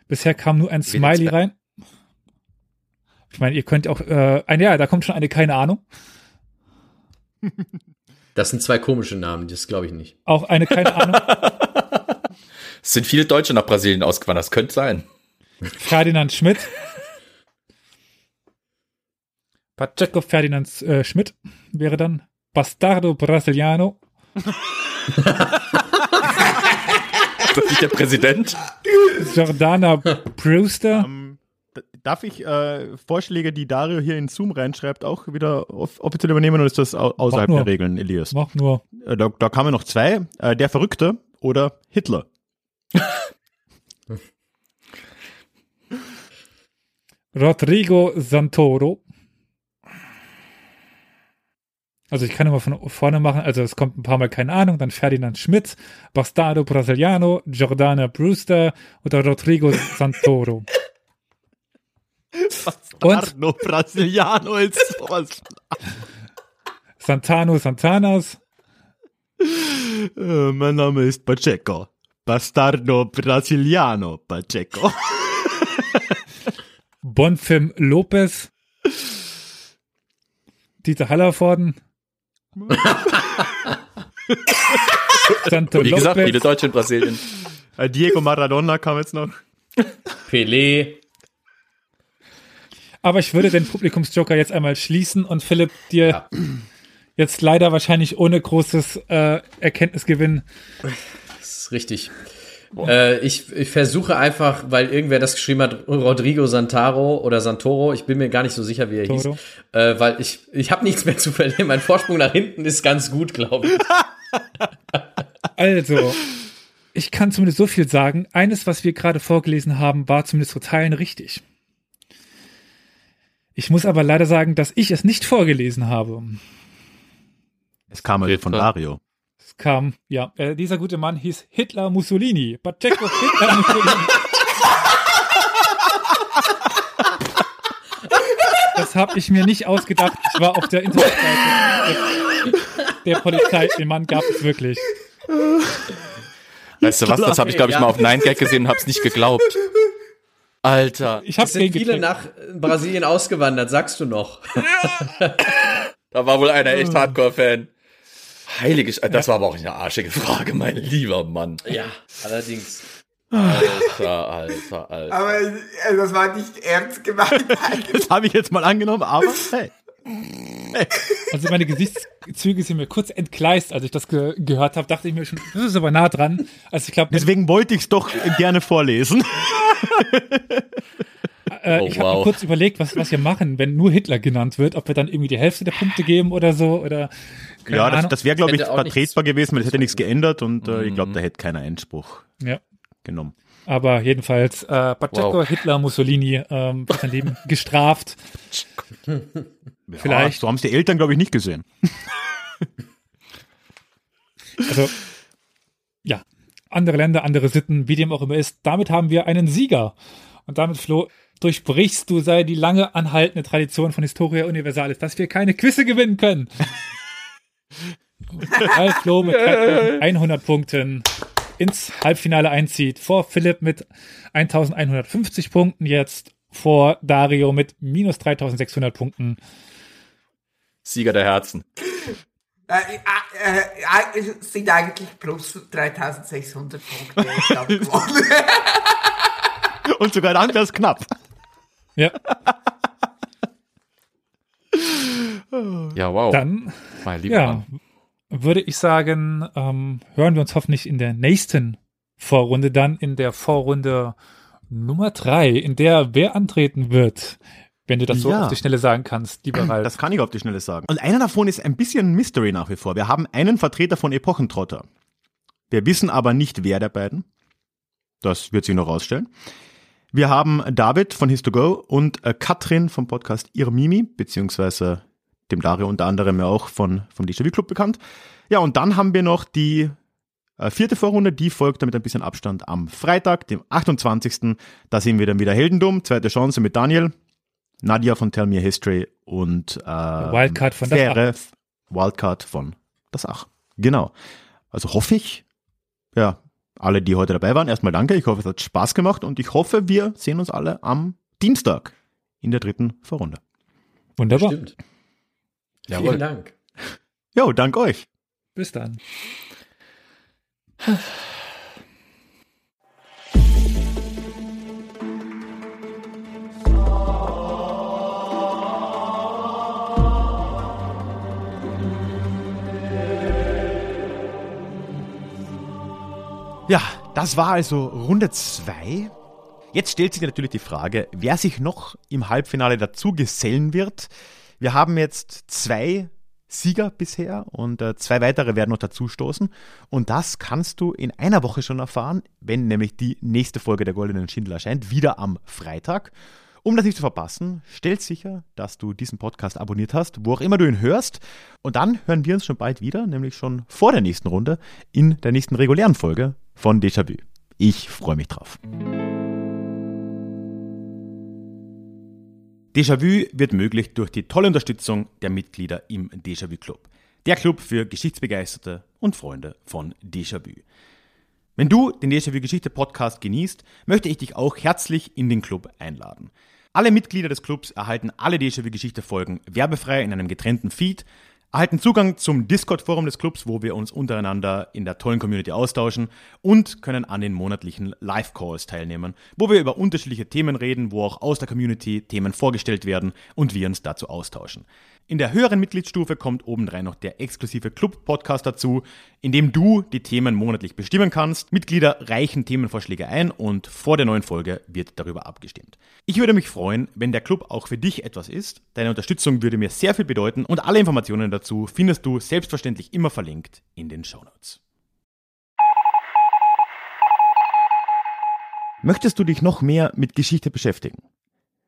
Bisher kam nur ein Smiley rein. Ich meine, ihr könnt auch, äh, ein, ja, da kommt schon eine keine Ahnung. Das sind zwei komische Namen, das glaube ich nicht. Auch eine keine Ahnung. Es sind viele Deutsche nach Brasilien ausgewandert, das könnte sein. Ferdinand Schmidt. Pacheco Ferdinand äh, Schmidt wäre dann Bastardo Brasiliano. Ist das nicht der Präsident? Jordana Brewster. Ähm, d- Darf ich äh, Vorschläge, die Dario hier in Zoom reinschreibt, auch wieder off offiziell übernehmen oder ist das au außerhalb der Regeln, Elias? Mach nur. Äh, da, da kamen noch zwei. Äh, der Verrückte oder Hitler. Rodrigo Santoro. Also ich kann immer von vorne machen, also es kommt ein paar Mal keine Ahnung, dann Ferdinand Schmidt, Bastardo Brasiliano, Jordana Brewster oder Rodrigo Santoro. Bastardo Brasiliano ist sowas. Santano Santanas, Äh, mein Name ist Pacheco. Bastardo Brasiliano Pacheco. Bonfim Lopez, Dieter Hallervorden, Santo Wie gesagt, viele Deutsche in Brasilien. Äh, Diego Maradona kam jetzt noch. Pelé. aber ich würde den Publikumsjoker jetzt einmal schließen und Philipp dir Ja. jetzt leider wahrscheinlich ohne großes äh, Erkenntnisgewinn Das ist richtig. Äh, ich, ich versuche einfach, weil irgendwer das geschrieben hat, Rodrigo Santaro oder Santoro, ich bin mir gar nicht so sicher, wie er Toro. hieß, äh, weil ich, ich habe nichts mehr zu verlieren. Mein Vorsprung nach hinten ist ganz gut, glaube ich. Also, ich kann zumindest so viel sagen. Eines, was wir gerade vorgelesen haben, war zumindest zu Teilen richtig. Ich muss aber leider sagen, dass ich es nicht vorgelesen habe. Es kam halt von. Dario. Es kam, ja, äh, dieser gute Mann hieß Hitler Mussolini. Pacheco Hitler Mussolini. Das habe ich mir nicht ausgedacht. Ich war auf der Internetseite der, der Polizei. Den Mann gab es wirklich. Weißt du was, das habe ich, glaube ich, Ja. mal auf 9gag gesehen und habe es nicht geglaubt. Alter, Ich habe Es sind viele nach Brasilien ausgewandert, sagst du noch. da war wohl einer echt Hardcore-Fan. Heilige, Sch- das war aber auch eine arschige Frage, mein lieber Mann. Ja, allerdings. Alter, Alter, Alter. Aber äh, das war nicht ernst gemeint. Das habe ich jetzt mal angenommen, aber hey. Also meine Gesichtszüge sind mir kurz entgleist, als ich das ge gehört habe, dachte ich mir schon, das ist aber nah dran. Also ich glaube, Deswegen wollte ich es doch gerne vorlesen. äh, Oh, ich habe wow. mir kurz überlegt, was, was wir machen, wenn nur Hitler genannt wird, ob wir dann irgendwie die Hälfte der Punkte geben oder so oder keine Ja, das, Ahnung. das wäre, glaube ich, vertretbar gewesen, weil es hätte nichts geändert und äh, ich glaube, da hätte keiner Einspruch ja. genommen. Aber jedenfalls, äh, Pacheco, Wow. Hitler, Mussolini, ähm, sein Leben gestraft. Vielleicht. Ja, so haben es die Eltern, glaube ich, nicht gesehen. Also, ja, andere Länder, andere Sitten, wie dem auch immer ist. Damit haben wir einen Sieger. Und damit, Flo, durchbrichst du sei die lange anhaltende Tradition von Historia Universalis, dass wir keine Quizze gewinnen können. Weil Flo mit 100 Punkten ins Halbfinale einzieht, vor Philipp mit 1150 Punkten jetzt, vor Dario mit minus 3600 Punkten. Sieger der Herzen. Äh, äh, äh, es sind eigentlich plus 3600 Punkte. Und sogar dann wäre es knapp. Ja, Ja, wow. dann mein lieber ja, Mann. würde ich sagen, ähm, hören wir uns hoffentlich in der nächsten Vorrunde, dann in der Vorrunde Nummer drei, in der wer antreten wird, wenn du das so Ja. auf die Schnelle sagen kannst, lieber Ralf. Das kann ich auf die Schnelle sagen. Und einer davon ist ein bisschen Mystery nach wie vor. Wir haben einen Vertreter von Epochentrotter. Wir wissen aber nicht, wer der beiden. Das wird sich noch rausstellen. Wir haben David von His2Go und äh, Katrin vom Podcast Ihr Mimi, beziehungsweise dem Dario unter anderem ja auch von, vom Déjà-vu Club bekannt. Ja, und dann haben wir noch die äh, vierte Vorrunde, die folgt damit ein bisschen Abstand am Freitag, dem 28. Da sehen wir dann wieder Heldendumm, zweite Chance mit Daniel, Nadia von Tell Me History und äh, Wildcard von das Fähre, Wildcard von das Ach. Genau. Also hoffe ich, ja, alle, die heute dabei waren, erstmal danke. Ich hoffe, es hat Spaß gemacht und ich hoffe, wir sehen uns alle am Dienstag in der dritten Vorrunde. Wunderbar. Stimmt. Jawohl. Vielen Dank. Jo, dank euch. Bis dann. Ja, das war also Runde 2. Jetzt stellt sich natürlich die Frage, wer sich noch im Halbfinale dazu gesellen wird. Wir haben jetzt zwei Sieger bisher und äh, zwei weitere werden noch dazustoßen. Und das kannst du in einer Woche schon erfahren, wenn nämlich die nächste Folge der Goldenen Schindler erscheint, wieder am Freitag. Um das nicht zu verpassen, stell sicher, dass du diesen Podcast abonniert hast, wo auch immer du ihn hörst. Und dann hören wir uns schon bald wieder, nämlich schon vor der nächsten Runde, in der nächsten regulären Folge von Déjà-vu. Ich freue mich drauf. Déjà-vu wird möglich durch die tolle Unterstützung der Mitglieder im Déjà-vu Club. Der Club für Geschichtsbegeisterte und Freunde von Déjà-vu. Wenn du den Déjà-vu Geschichte Podcast genießt, möchte ich dich auch herzlich in den Club einladen. Alle Mitglieder des Clubs erhalten alle Déjà-vu Geschichte Folgen werbefrei in einem getrennten Feed, erhalten Zugang zum Discord-Forum des Clubs, wo wir uns untereinander in der tollen Community austauschen und können an den monatlichen Live-Calls teilnehmen, wo wir über unterschiedliche Themen reden, wo auch aus der Community Themen vorgestellt werden und wir uns dazu austauschen. In der höheren Mitgliedsstufe kommt obendrein noch der exklusive Club-Podcast dazu, in dem du die Themen monatlich bestimmen kannst. Mitglieder reichen Themenvorschläge ein und vor der neuen Folge wird darüber abgestimmt. Ich würde mich freuen, wenn der Club auch für dich etwas ist. Deine Unterstützung würde mir sehr viel bedeuten und alle Informationen dazu findest du selbstverständlich immer verlinkt in den Shownotes. Möchtest du dich noch mehr mit Geschichte beschäftigen?